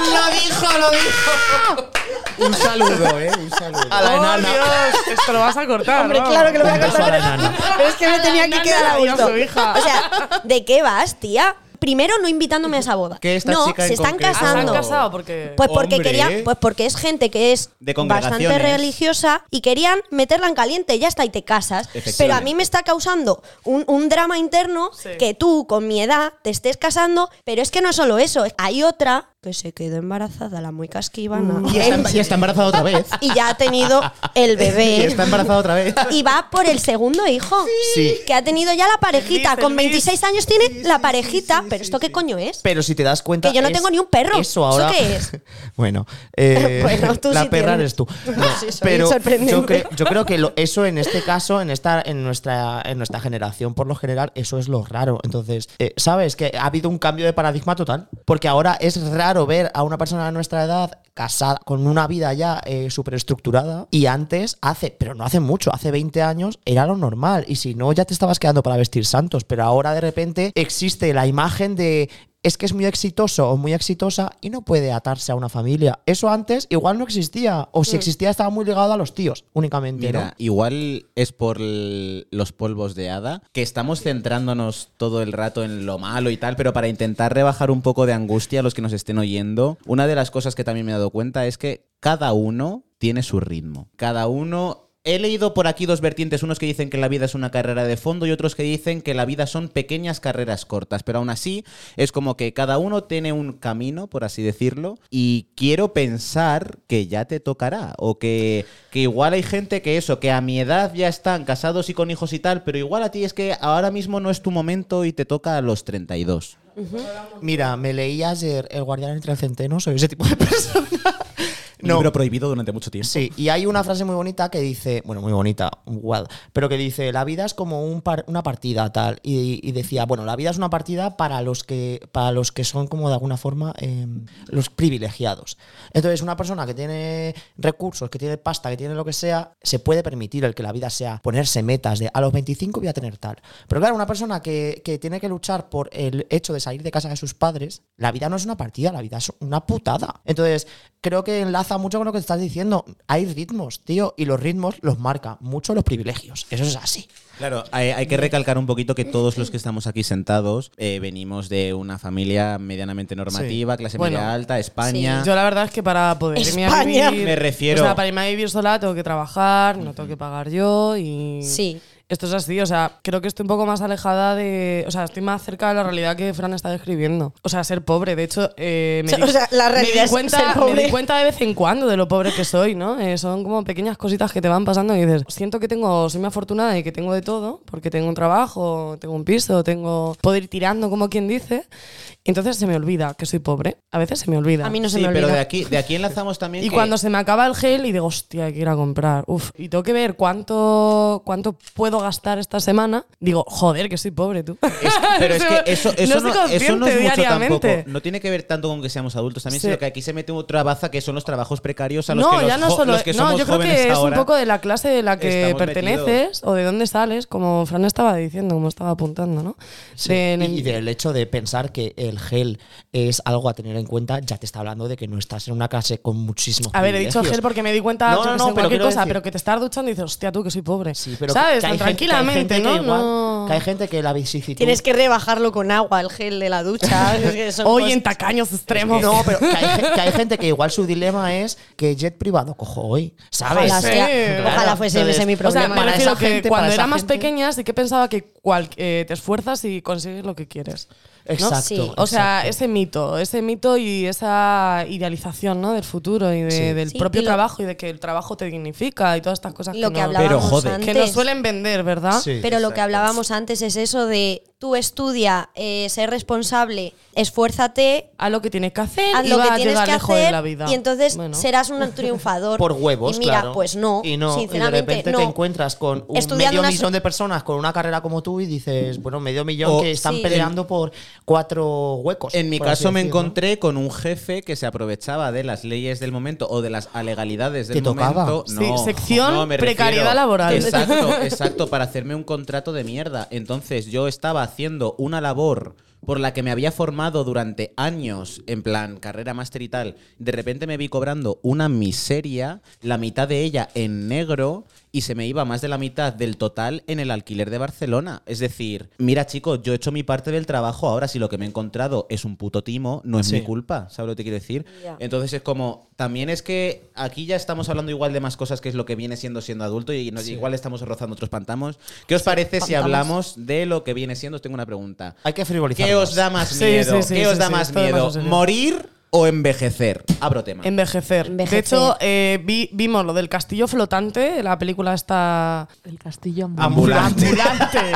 ¡Lo dijo, lo dijo! Un saludo, ¿eh? Un saludo. A la ¡Oh, enana. Dios! Esto lo vas a cortar, Hombre, ¿no? claro que lo voy a enana. Pero es que me tenía que quedar a gusto. su hija. O sea, ¿de qué vas, tía? Primero, no invitándome a esa boda. Que esta no, chica se están concreto- Ah, ¿Se han casando. casado? Porque... Pues porque Hombre. quería, pues porque es gente que es De bastante religiosa y querían meterla en caliente, ya está, y te casas. Pero a mí me está causando un, un drama interno Sí. que tú, con mi edad, te estés casando. Pero es que no es solo eso, hay otra que se quedó embarazada, la muy casquivana. Y está, y está embarazada otra vez. y ya ha tenido el Y bebé. está embarazada otra vez. Y va por el segundo hijo. Sí. Que ha tenido ya la parejita. Feliz, Con feliz. 26 años tiene la parejita. Pero ¿esto qué coño es? Pero si te das cuenta. Que yo no es- tengo ni un perro. Eso ahora. ¿Eso qué es? bueno, eh, Bueno, tú la sí perra tienes. eres tú. No, Sí, soy pero yo, creo, yo creo que lo- eso en este caso, en esta, en nuestra, en nuestra generación, por lo general, eso es lo raro. Entonces, eh, sabes que ha habido un cambio de paradigma total. Porque ahora es raro ver a una persona de nuestra edad casada con una vida ya eh, súper estructurada. Y antes, hace, pero no hace mucho, hace 20 años, era lo normal. Y si no, ya te estabas quedando para vestir santos. Pero ahora de repente existe la imagen de es que es muy exitoso o muy exitosa y no puede atarse a una familia. Eso antes igual no existía. O si existía estaba muy ligado a los tíos únicamente. Mira, ¿no? igual es por los polvos de hada, que estamos centrándonos todo el rato en lo malo y tal, pero para intentar rebajar un poco de angustia a los que nos estén oyendo, una de las cosas que también me he dado cuenta es que cada uno tiene su ritmo. Cada uno... He leído por aquí dos vertientes, unos que dicen que la vida es una carrera de fondo y otros que dicen que la vida son pequeñas carreras cortas, pero aún así es como que cada uno tiene un camino, por así decirlo, y quiero pensar que ya te tocará, o que, que igual hay gente que eso, que a mi edad ya están casados y con hijos y tal, pero igual a ti es que ahora mismo no es tu momento y te toca a los 32. Mira, me leí ayer El Guardián entre el Centeno, soy ese tipo de persona. Libro prohibido durante mucho tiempo. Sí, y hay una frase muy bonita que dice, bueno, muy bonita, well, pero que dice, la vida es como un par- una partida tal. Y, y decía, bueno, la vida es una partida para los que, para los que son como de alguna forma eh, los privilegiados. Entonces, una persona que tiene recursos, que tiene pasta, que tiene lo que sea, se puede permitir el que la vida sea ponerse metas de a los 25 voy a tener tal. Pero claro, una persona que, que tiene que luchar por el hecho de salir de casa de sus padres, la vida no es una partida, la vida es una putada. Entonces, creo que enlaza mucho con lo que estás diciendo. Hay ritmos, tío, y los ritmos los marca mucho los privilegios. Eso es así. Claro, hay, hay que recalcar un poquito que todos los que estamos aquí sentados eh, venimos de una familia medianamente normativa, clase Bueno, media alta, España. Yo la verdad es que para poder irme a España. vivir... Me refiero- O sea, para irme a vivir sola tengo que trabajar, no tengo que pagar yo y... Sí. Esto es así, o sea, creo que estoy un poco más alejada de... O sea, estoy más cerca de la realidad que Fran está describiendo. O sea, ser pobre. De hecho, eh, me, O sea, la me realidad di es cuenta, ser pobre. me di cuenta de vez en cuando de lo pobre que soy, ¿no? Eh, son como pequeñas cositas que te van pasando y dices, siento que tengo, soy muy afortunada y que tengo de todo, porque tengo un trabajo, tengo un piso, tengo... Puedo ir tirando, como quien dice. Entonces se me olvida que soy pobre. A veces se me olvida. A mí no se sí, me pero olvida. de aquí, de aquí enlazamos también Y que- cuando se me acaba el gel y digo, hostia, hay que ir a comprar. Uf, y tengo que ver cuánto, cuánto puedo gastar esta semana. Digo, joder, que soy pobre tú. Es- pero es que eso, eso, no no, eso no es mucho tampoco. No tiene que ver tanto con que seamos adultos también, Sí. sino que aquí se mete otra baza que son los trabajos precarios a los no, que los, ya no jo- solo. los que no, somos yo creo que es un poco de la clase de la que perteneces metidos. o de dónde sales, como Fran estaba diciendo, como estaba apuntando, ¿no? De- y, y del hecho de pensar que el gel es algo a tener en cuenta, ya te está hablando de que no estás en una clase con muchísimos a ver, he dicho gel porque me di cuenta No, no, no, cualquier cosa, decir- pero que te estás duchando y dices, hostia, tú que soy pobre. Sí, pero ¿Sabes? que hay Tranquilamente, gente ¿no? que igual- No- que hay gente que la vicisitud... Tienes que rebajarlo con agua, el gel de la ducha. Hoy en tacaños extremos. No, pero que hay, ge- que hay gente que igual su dilema es que jet privado cojo hoy, ¿sabes? Ojalá, Sí, sea- claro. ojalá fuese Entonces, ese mi O sea, problema. me Para refiero esa que gente, cuando para era esa más gente- pequeña sí que pensaba que cual- eh, te esfuerzas y consigues lo que quieres. ¿No? Exacto. Sí. O sea, exacto. ese mito, ese mito y esa idealización ¿no? del futuro y de- Sí. del Sí, propio y lo- trabajo y de que el trabajo te dignifica y todas estas cosas lo que, que no- hablábamos Pero, joder. antes. que nos suelen vender, ¿verdad? Sí. Pero lo que hablábamos antes es eso de tú estudia, eh, sé responsable, esfuérzate, A lo que tienes que hacer haz y lo vas que a tienes llegar que lejos hacer en la vida. y entonces Bueno. serás un triunfador. por huevos, Y mira, claro. pues no, y no, sinceramente y de repente no. te encuentras con un Estudiando medio millón de personas con una carrera como tú y dices, bueno, medio millón O- que están Sí. peleando por cuatro huecos. En mi caso me encontré con un jefe que se aprovechaba de las leyes del momento o de las alegalidades del ¿Te tocaba? momento. Sí, No, sección no, me precariedad refiero- laboral. Exacto, exacto, para hacerme un contrato de mierda. Entonces yo estaba haciendo una labor por la que me había formado durante años, en plan carrera máster y tal. De repente me vi cobrando una miseria, la mitad de ella en negro y se me iba más de la mitad del total en el alquiler de Barcelona. Es decir, mira chicos, yo he hecho mi parte del trabajo, ahora si lo que me he encontrado es un puto timo, no es Sí. mi culpa, ¿sabes lo que te quiero decir? Entonces es como, también es que aquí ya estamos hablando igual de más cosas que es lo que viene siendo siendo adulto y nos- igual estamos rozando otros pantamos. ¿Qué os parece si hablamos de lo que viene siendo? Os tengo una pregunta. Hay que frivolizar. ¿Qué os da más miedo? sí, sí, ¿Qué sí, os da sí, más miedo? más serio. ¿Morir o envejecer? Abro tema. Envejecer. Envejecer. De hecho, eh, vi- vimos lo del castillo flotante, la película está... El castillo Ambulante. Ambulante.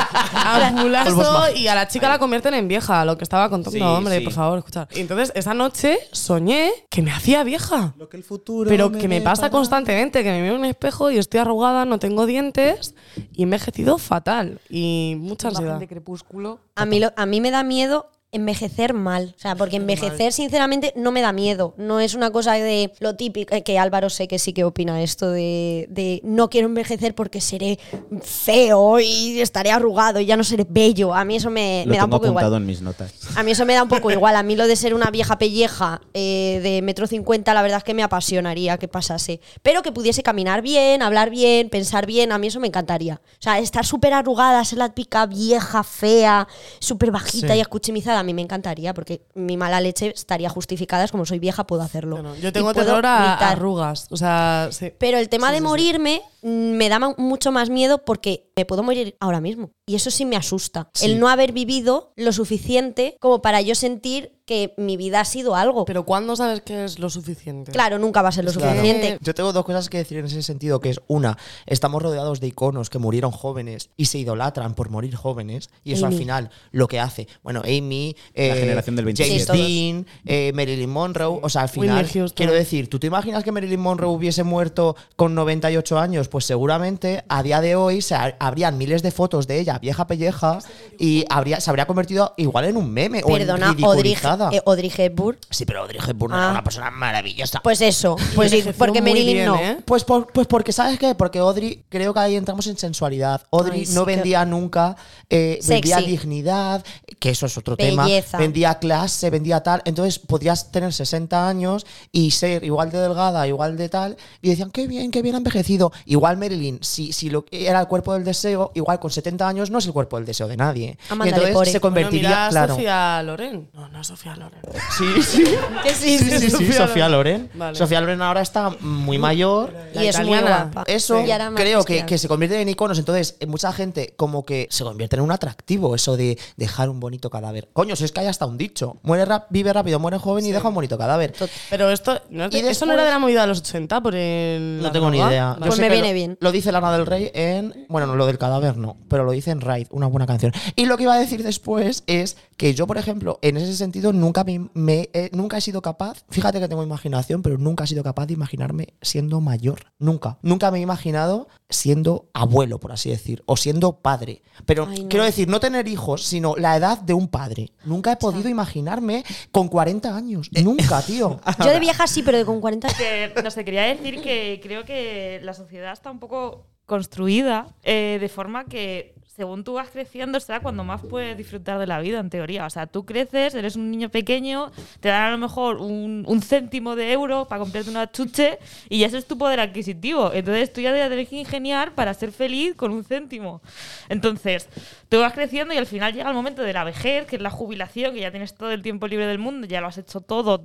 Mágicos. y a la chica la convierten en vieja, lo que estaba contando, Sí, hombre, sí. por favor, escuchar. Entonces, esa noche soñé que me hacía vieja. Lo que el futuro Pero que me pasa constantemente, que me miro en un espejo y estoy arrugada, no tengo dientes y he envejecido fatal y mucha ansiedad. de crepúsculo. A mí, lo- a mí me da miedo envejecer mal. O sea, porque envejecer, sinceramente, no me da miedo. No es una cosa de lo típico, eh, que Álvaro sé que sí que opina esto de, de no quiero envejecer porque seré feo y estaré arrugado y ya no seré bello. A mí eso me, Lo me da un poco igual. en mis notas. A mí eso me da un poco igual. A mí lo de ser una vieja pelleja eh, de metro cincuenta, la verdad es que me apasionaría que pasase. Pero que pudiese caminar bien, hablar bien, pensar bien, a mí eso me encantaría. O sea, estar súper arrugada, ser la típica vieja, fea, súper bajita Sí. y escuchimizada, a mí me encantaría, porque mi mala leche estaría justificada, es como soy vieja, puedo hacerlo. Bueno, yo tengo terror a gritar. arrugas. O sea, sí. Pero el tema Sí, de sí, morirme mm, me da mucho más miedo porque me puedo morir ahora mismo. Y eso sí me asusta. El no haber vivido lo suficiente como para yo sentir que mi vida ha sido algo. Pero ¿cuándo sabes que es lo suficiente? claro, nunca va a ser lo Claro. suficiente. Yo tengo dos cosas que decir en ese sentido, que es una, estamos rodeados de iconos que murieron jóvenes y se idolatran por morir jóvenes, y eso Amy. al final lo que hace, bueno, Amy, eh, generación del 27. James Sí. Dean, eh, Marilyn Monroe, o sea, al final, quiero decir, ¿tú te imaginas que Marilyn Monroe hubiese muerto con 98 años? Pues seguramente a día de hoy se habrían miles de fotos de ella, vieja pelleja, y habría, se habría convertido igual en un meme o en Perdona, Audrey, ridiculizada. eh, Audrey Hepburn. Sí, pero Audrey Hepburn Ah. era una persona maravillosa. Pues eso, pues sí, porque Marilyn bien, no. ¿eh? Pues, por- pues porque, ¿sabes qué? Porque Audrey, creo que ahí entramos en sensualidad. Audrey Ay, sí, no que- vendía nunca, eh, vendía dignidad, que eso es otro Belleza. tema. Vendía clase, vendía tal. Entonces podías tener 60 años y ser igual de delgada, igual de tal. Y decían, qué bien, qué bien ha envejecido. Igual Marilyn, si, si lo que era el cuerpo del deseo, igual con 70 años no es el cuerpo del deseo de nadie. Amanda y entonces Lepore. se Bueno, convertiría, mira a claro. Sofía Loren. No, no es Sofía Loren. Sí, sí. Sí, Sí, sí, sí, Sofía Sofía Loren. Vale. Sofía Loren ahora está muy mayor. Y es muy guapa. Eso Y ahora más creo que, que se convierten en iconos. Entonces, eh, mucha gente como que se convierte en un atractivo eso de dejar un bonito cadáver. Coño, si es que hay hasta un dicho. Muere rap- vive rápido, muere joven y deja un bonito cadáver. Pero esto, ¿no es de- Y ¿eso no era de la movida de los 80 por el. No tengo ni idea. Pues me viene lo- bien. Lo dice Lana del Rey en. Bueno, no, lo del cadáver no, pero lo dice en Raid, una buena canción. Y lo que iba a decir después es que yo, por ejemplo, en ese sentido, nunca, me, me- eh, nunca he sido capaz. Fíjate que tengo imaginación, pero nunca he sido capaz de imaginarme siendo mayor. Nunca. Nunca me he imaginado siendo abuelo, por así decir, o siendo padre. Pero Ay, no. quiero decir, no tener hijos, sino la edad de un padre. Nunca he podido imaginarme con 40 años. Nunca, tío. Yo de vieja sí, pero de con 40 que, no sé, quería decir que creo que la sociedad está un poco construida eh, de forma que según tú vas creciendo será cuando más puedes disfrutar de la vida en teoría. O sea, tú creces, eres un niño pequeño, te dan a lo mejor un, un céntimo de euro para comprarte una chuche y ya ese es tu poder adquisitivo. Entonces tú ya te tienes que ingeniar para ser feliz con un céntimo. Entonces, tú vas creciendo y al final llega el momento de la vejez, que es la jubilación, que ya tienes todo el tiempo libre del mundo, ya lo has hecho todo.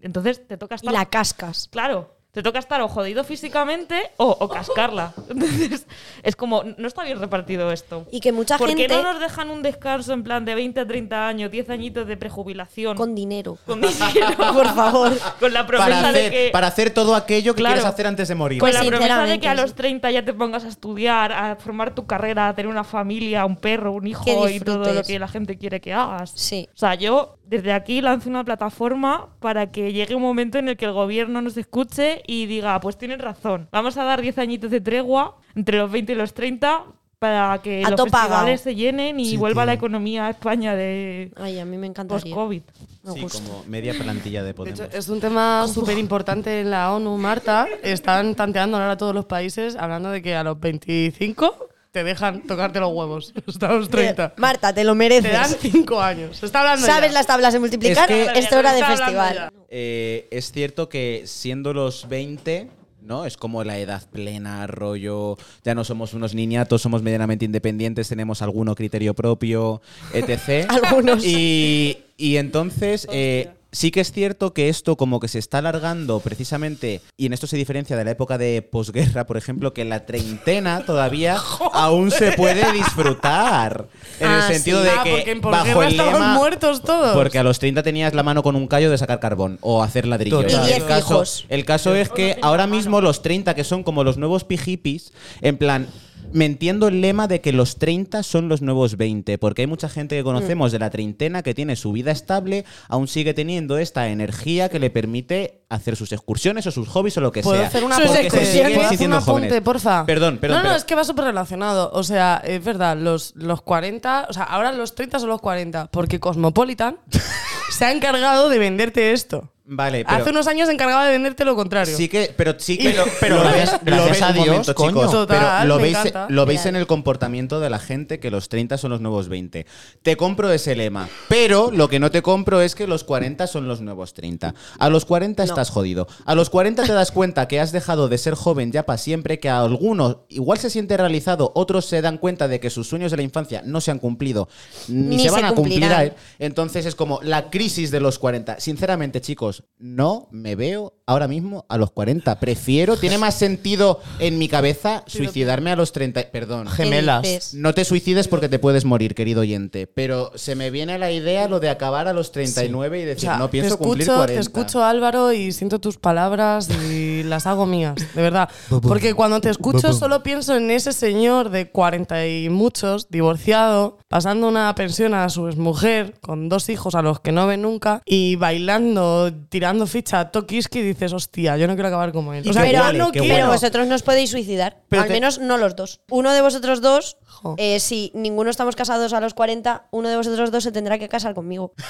Entonces te toca y estar la cascas. Claro, te toca estar o jodido físicamente o, o cascarla. Entonces, es como, no está bien repartido esto. Y que mucha ¿Por qué gente no nos dejan un descanso en plan de 20 a 30 años, 10 añitos de prejubilación? con dinero. Con dinero, Por favor. Con la promesa Para de hacer, que. para hacer todo aquello que Claro. quieres hacer antes de morir. con Pues la promesa de que a los sí. 30 ya te pongas a estudiar, a formar tu carrera, a tener una familia, un perro, un hijo y todo lo que la gente quiere que hagas. Sí. O sea, yo desde aquí lanzo una plataforma para que llegue un momento en el que el gobierno nos escuche y diga, pues tienen razón, vamos a dar 10 añitos de tregua entre los 20 y los 30 para que A los festivales se llenen y Sí, vuelva tío. la economía a España de Ay, a mí me post-COVID. Me Sí, gusta. como media plantilla de De Podemos. hecho, es un tema súper importante en la ONU, Marta. Están tanteando ahora todos los países hablando de que a los 25 te dejan tocarte los huevos. Hasta los 30. Marta, te lo Te mereces. dan 5 años. Se está hablando ¿Sabes ya. las tablas de multiplicar? Es que- es hora de festival. Eh, es cierto que siendo los 20, ¿no? Es como la edad plena, rollo. Ya no somos unos niñatos, somos medianamente independientes, tenemos alguno criterio propio, etc. Algunos. Y, y entonces. eh, Sí que es cierto que esto como que se está alargando precisamente, y en esto se diferencia de la época de posguerra, por ejemplo, que la treintena todavía aún se puede disfrutar. En el Ah, sentido sí. de Ah, que porque en bajo posguerra el estaban lema, muertos todos. porque a los 30 tenías la mano con un callo de sacar carbón o hacer ladrillos. Total. Y el, caso, el caso es que ahora mismo los 30, que son como los nuevos pijipis, en plan, me entiendo el lema de que los 30 son los nuevos 20, porque hay mucha gente que conocemos de la treintena que tiene su vida estable, aún sigue teniendo esta energía que le permite hacer sus excursiones o sus hobbies o lo que ¿Puedo sea. hacer una Porque apunte? se siguen ¿Puedo hacer sintiendo un apunte, porfa? Perdón, perdón. No, no, pero- es que va súper relacionado. O sea, es verdad, los, los 40, o sea, ahora los 30 son los 40, porque Cosmopolitan se ha encargado de venderte esto. Vale, pero... Hace unos años se encargaba de venderte lo contrario. Sí que, pero sí que lo, pero lo gracias- ves- gracias lo ves- a un Dios, momento, coño. chicos, Total, pero lo me veis, encanta. lo veis en el comportamiento de la gente que los 30 son los nuevos 20. Te compro ese lema, pero lo que no te compro es que los 40 son los nuevos 30. A los 40 estás jodido. A los 40 te das cuenta que has dejado de ser joven ya para siempre, que a algunos igual se siente realizado, otros se dan cuenta de que sus sueños de la infancia no se han cumplido ni, Ni se van se a cumplir. Entonces es como la crisis de los 40. Sinceramente, chicos, no me veo ahora mismo a los 40. Prefiero, tiene más sentido en mi cabeza suicidarme a los 30. Perdón. Gemelas. No te suicides porque te puedes morir, querido oyente. Pero se me viene a la idea lo de acabar a los 39 y O decir, sea, no pienso te cumplir escucho, 40. Te escucho, Álvaro, y siento tus palabras y las hago mías, de verdad. Porque cuando te escucho solo pienso en ese señor de 40 y muchos, divorciado, pasando una pensión a su exmujer, con dos hijos a los que no ve nunca, y bailando, tirando ficha a Tokiski, y dices, hostia, yo no quiero acabar como él. O sea, pero, no pero quiero. vosotros no os podéis suicidar. Pero al te- menos no los dos. Uno de vosotros dos, eh, si ninguno estamos casados a los 40, uno de vosotros dos se tendrá que casar conmigo.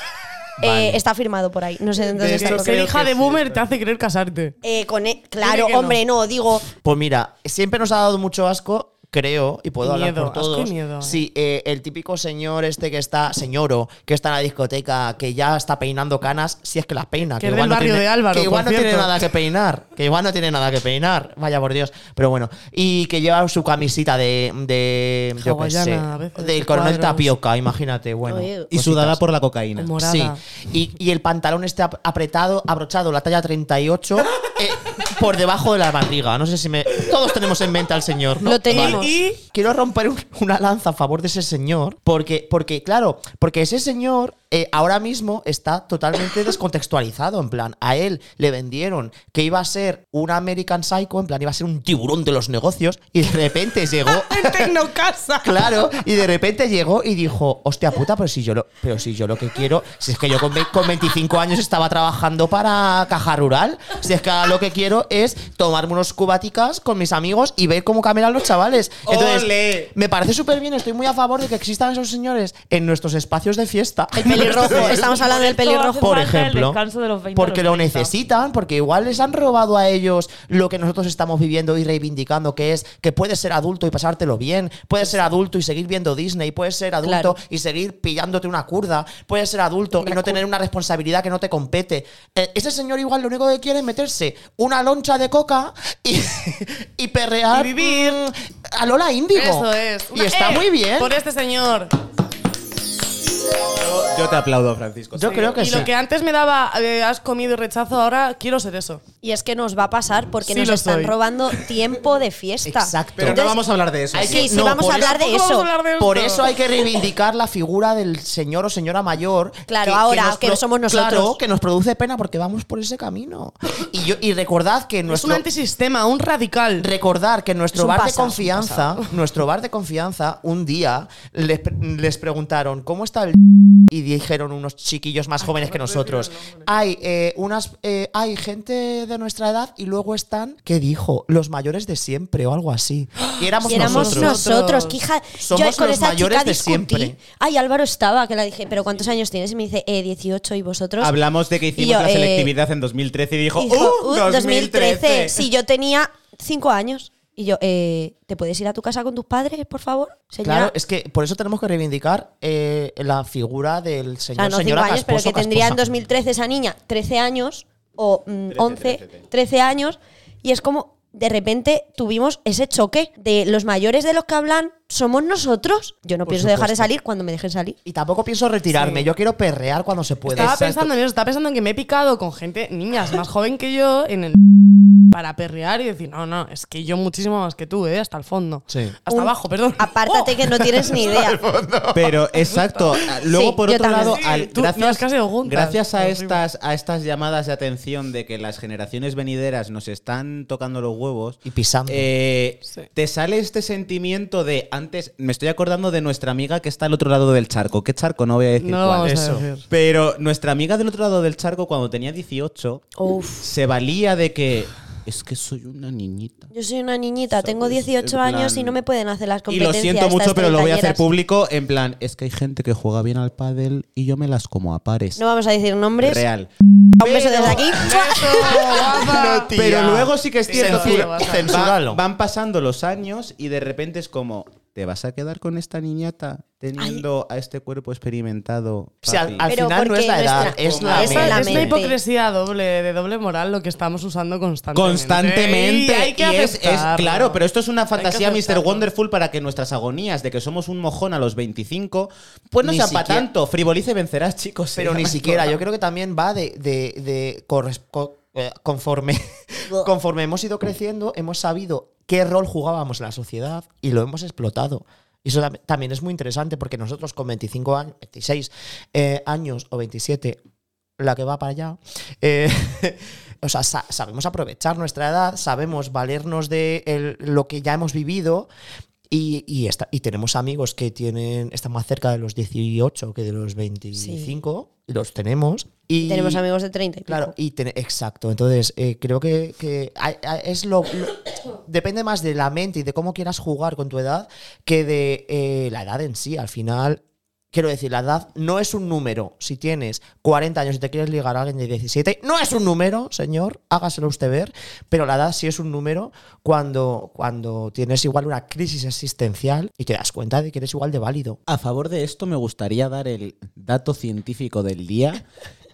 Eh, está firmado por ahí. No sé dónde De está. ser hija de boomer te hace querer casarte. Eh, con e- claro, que no. hombre, no, digo. Pues mira, siempre nos ha dado mucho asco, creo, y puedo Y hablar miedo, por todos. miedo. Sí, eh, el típico señor este que está, señoro, que está en la discoteca, que ya está peinando canas, si es que las peina. Que igual del no barrio tiene, de Álvaro, Que igual no tiene nada que peinar. Que igual no tiene nada que peinar. Vaya por Dios. Pero bueno. Y que lleva su camisita de. de yo qué sé, veces, del de coronel cuadros. Tapioca, imagínate. Bueno. Oye. y sudada por la cocaína. Morada. Sí. Y, y el pantalón este ap- apretado, abrochado, la talla 38, eh, por debajo de la barriga. No sé si me. Todos tenemos en mente al señor. ¿no? Lo tenemos. Y quiero romper un- una lanza a favor de ese señor. Porque, porque claro, porque ese señor eh, ahora mismo está totalmente descontextualizado. En plan, a él le vendieron que iba a ser un American Psycho, en plan, iba a ser un tiburón de los negocios. Y de repente llegó. En Tecnocasa. Claro, y de repente llegó y dijo, hostia puta, pero si yo lo, pero si yo lo que quiero, si es que yo con, con 25 años estaba trabajando para Caja Rural, si es que ahora lo que quiero es tomarme unos cubaticas con mis amigos y ver cómo camelan los chavales. Entonces, me parece súper bien, estoy muy a favor de que existan esos señores en nuestros espacios de fiesta. Pelirrojo, estamos hablando del pelirrojo. Por ejemplo, descanso de los 20 a porque los lo 30. necesitan, porque igual les han robado a ellos lo que nosotros estamos viviendo y reivindicando, que es que puedes ser adulto y pasártelo bien, puedes ser adulto y seguir viendo Disney, puedes ser adulto Claro. y seguir pillándote una curda, puedes ser adulto y no tener una responsabilidad que no te compete. Eh, ese señor igual lo único que quiere es meterse una loncha de coca y, y perrear Y vivir. mm, a Lola Índigo. Eso es. Y está ¡Eh! muy bien. Por este señor. Yo te aplaudo, Francisco. Yo creo que y sí. lo que antes me daba eh, asco, miedo y rechazo, ahora quiero ser eso. Y es que nos va a pasar porque Sí nos lo están soy. robando tiempo de fiesta. Exacto. Pero no Entonces- vamos a hablar de eso. Hay Sí, que- sí, no, vamos por a hablar de Tampoco eso. vamos a hablar de Por eso hay que reivindicar la figura del señor o señora mayor. Claro, ahora, que pro- somos nosotros. Claro, que nos produce pena porque vamos por ese camino. Y, yo, y recordad que Es nuestro. un antisistema, un radical. Recordar que nuestro Es un bar de pasado, confianza, nuestro bar de confianza, un día les, pre- les preguntaron cómo está el y dijeron unos chiquillos más jóvenes que nosotros. Hay eh, unas, eh, hay gente de nuestra edad y luego están, ¿qué dijo? Los mayores de siempre o algo así. Y éramos, Y éramos nosotros. nosotros, que hija, Somos yo con los esa mayores chica de discutí. siempre. Ay, Álvaro estaba, que la dije, pero ¿cuántos años tienes? Y me dice, eh, 18 y vosotros. Hablamos de que hicimos yo, la eh, selectividad en 2013 y dijo, Dijo, ¡Uh! "Uh, 2013! 2013. Sí, yo tenía 5 años. Y yo, eh, ¿te puedes ir a tu casa con tus padres, por favor? Señora. Claro, es que por eso tenemos que reivindicar eh, la figura del o señor, sea, no 5 señora años, pero casposo, que tendría en casposa. 2013 esa niña 13 años o mm, 11, 13 años. Y es como, de repente tuvimos ese choque de los mayores de los que hablan somos nosotros. Yo no Por pienso dejar de supuesto. salir cuando me dejen salir. Y tampoco pienso retirarme. Sí. Yo quiero perrear cuando se pueda. Estaba pensando en eso, estaba pensando en que me he picado con gente, niñas más joven que yo, en el para perrear y decir, no, no, es que yo muchísimo más que tú, ¿eh? Hasta el fondo. Sí. Hasta Un- abajo, perdón. Apártate ¡Oh! que no tienes ni idea. Pero exacto. Luego Sí, por yo otro también. lado, Sí, al- tú- no, es gracias, que juntas. gracias a Horrible. estas a estas llamadas de atención de que las generaciones venideras nos están tocando los huevos Y pisando. eh, Sí. te sale este sentimiento de antes me estoy acordando de nuestra amiga que está al otro lado del charco. ¿Qué charco? No voy a decir No cuál. vamos Eso. a decir. Pero nuestra amiga del otro lado del charco cuando tenía 18 Uf. se valía de que es que soy una niñita. Yo soy una niñita, tengo ¿Sabes? 18 En años plan- y no me pueden hacer las Y competencias. lo siento mucho, pero lo voy a hacer público en plan, es que hay gente que juega bien al pádel y yo me las como a pares. No vamos a decir nombres. Real. Un beso desde aquí. Pero luego sí que es cierto que Censura- va- censúralo. van pasando los años y de repente es como, ¿te vas a quedar con esta niñata teniendo a este cuerpo experimentado? O sea, papi? al final no es la edad, nuestra- es la Es es la hipocresía doble, de doble moral, lo que estamos usando constantemente. Constantemente. Y hay que y es, es- aceptarlo. claro, pero esto es una fantasía Mr. Wonderful para que nuestras agonías de que somos un mojón a los 25, pues no Ni sea para tanto. Frivolice vencerás, chicos. Pero ni siquiera, yo creo que también va de, de- de eh, conforme, conforme hemos ido creciendo, hemos sabido qué rol jugábamos en la sociedad y lo hemos explotado. Y eso tam- también es muy interesante porque nosotros con 25 años, 26 eh, años o 27, la que va para allá, eh, o sea, sa- sabemos aprovechar nuestra edad, sabemos valernos de el- lo que ya hemos vivido y, y, esta- y tenemos amigos que tienen están más cerca de los 18 que de los 25, y los tenemos. Y Tenemos amigos de 30 y pico. Claro, y ten- exacto. Entonces, eh, creo que, que es lo, lo- Depende más de la mente y de cómo quieras jugar con tu edad que de eh, la edad en sí. Al final, quiero decir, la edad no es un número. Si tienes 40 años y te quieres ligar a alguien de 17, no es un número, señor. Hágaselo usted ver. Pero la edad sí es un número cuando, cuando tienes igual una crisis existencial y te das cuenta de que eres igual de válido. A favor de esto me gustaría dar el dato científico del día.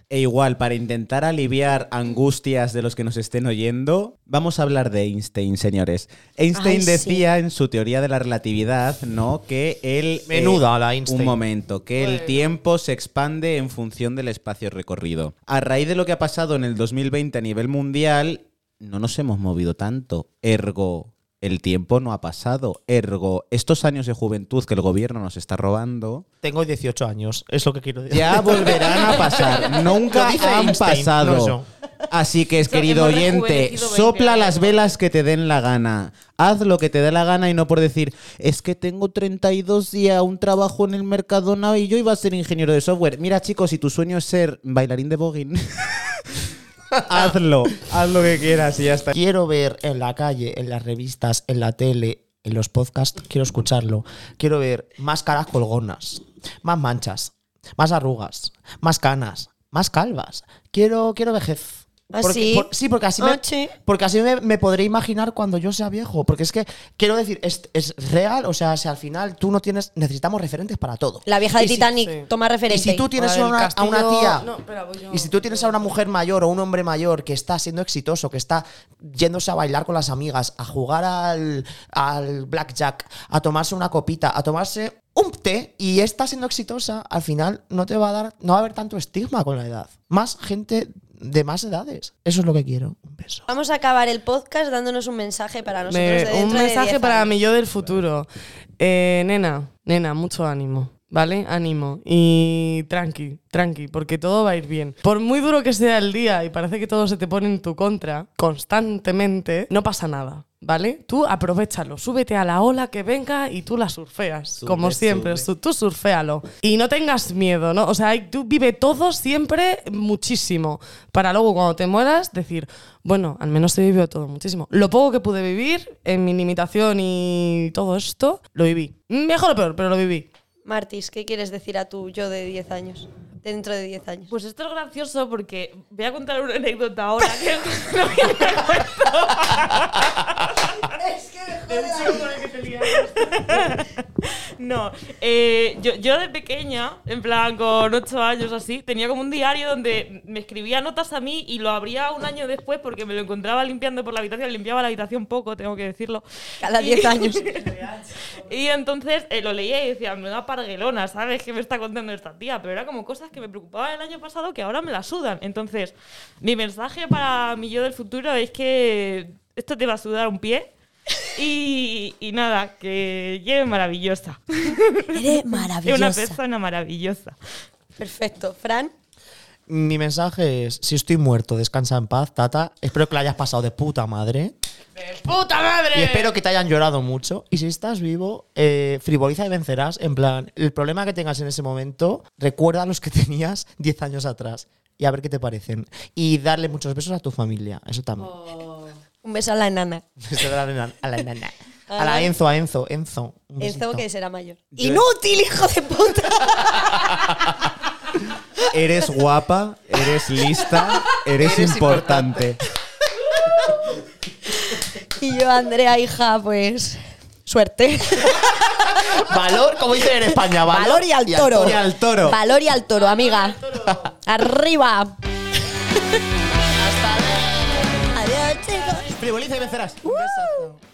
E igual, para intentar aliviar angustias de los que nos estén oyendo, vamos a hablar de Einstein, señores. Einstein Ay, sí. decía en su teoría de la relatividad, ¿no? Que el. Menuda la Einstein. Un momento, que el tiempo se expande en función del espacio recorrido. A raíz de lo que ha pasado en el 2020 a nivel mundial, no nos hemos movido tanto. Ergo, el tiempo no ha pasado. Ergo, estos años de juventud que el gobierno nos está robando, Tengo 18 años, es lo que quiero decir. ya volverán a pasar. Nunca han Einstein, pasado. no. Así que, Eso, querido oyente, rejuvenecido 20 sopla las velas que te den la gana. Haz lo que te dé la gana y no por decir, es que tengo 32 y a un trabajo en el Mercadona y yo iba a ser ingeniero de software. Mira, chicos, si tu sueño es ser bailarín de voguing, hazlo. Haz lo que quieras y ya está. Quiero ver en la calle, en las revistas, en la tele, en los podcasts, quiero escucharlo. Quiero ver más caras colgonas, más manchas, más arrugas, más canas, más calvas. Quiero, quiero vejez. ¿Ah, Porque- sí? por- sí, porque así, me, Ah, sí. porque así me, me podré imaginar cuando yo sea viejo. Porque es que, quiero decir, es, es real. O sea, si al final tú no tienes. Necesitamos referentes para todo. La vieja de Y si- Titanic sí. toma y referente. si tú tienes a una, a castillo- una tía No, espera, voy yo. y si tú tienes a una mujer mayor o un hombre mayor que está siendo exitoso, que está yéndose a bailar con las amigas, a jugar al, al blackjack, a tomarse una copita, a tomarse un té y está siendo exitosa, al final no te va a dar, no va a haber tanto estigma con la edad. Más gente de más edades. Eso es lo que quiero. Un beso. Vamos a acabar el podcast dándonos un mensaje para nosotros Me- de dentro un de mensaje 10 para mi yo del futuro. Eh, nena, nena, mucho ánimo. ¿Vale? Ánimo. Y tranqui, tranqui, porque todo va a ir bien. Por muy duro que sea el día y parece que todo se te pone en tu contra constantemente, no pasa nada. ¿Vale? Tú aprovechalo, súbete a la ola que venga y tú la surfeas. Sube, como siempre, sube. tú surféalo. Y no tengas miedo, ¿no? O sea, tú vive todo siempre muchísimo. Para luego, cuando te mueras, decir, bueno, al menos se vivió todo muchísimo. Lo poco que pude vivir en mi limitación y todo esto, lo viví. Mejor o peor, pero lo viví. Martis, ¿qué quieres decir a tu yo de 10 años? Dentro de 10 años. Pues esto es gracioso porque voy a contar una anécdota ahora que no me acuerdo. es que me jode. No, eh, yo, yo de pequeña, en plan con ocho años así, tenía como un diario donde me escribía notas a mí y lo abría un año después porque me lo encontraba limpiando por la habitación. Limpiaba la habitación poco, tengo que decirlo. Cada Y- 10 años. y entonces eh, lo leía y decía, me da parguelona, ¿sabes? ¿Qué me está contando esta tía? Pero era como cosas que me preocupaban el año pasado que ahora me la sudan. Entonces, mi mensaje para mi yo del futuro es que esto te va a sudar un pie. Y, y nada, que lleve maravillosa. Eres Es una maravillosa. persona maravillosa. Perfecto. Fran, Mi mensaje es: si estoy muerto, descansa en paz, tata. Espero que lo hayas pasado de puta madre. ¡Puta madre! Y espero que te hayan llorado mucho. Y si estás vivo, eh, frivoliza y vencerás. En plan, el problema que tengas en ese momento, recuerda los que tenías 10 años atrás. Y a ver qué te parecen. Y darle muchos besos a tu familia. Eso también. Un beso a la enana. Besos a la nena- a la nena. A la Enzo, a Enzo, Enzo. un. Enzo que será mayor. ¡Inútil, hijo de puta! Eres guapa, eres lista, eres, importante. Y yo, Andrea, hija, pues. Suerte. Valor, como dicen en España, valor, Valor y al toro. Y al toro. Valor y al toro, amiga. Arriba. Frivoliza y vencerás. Uh.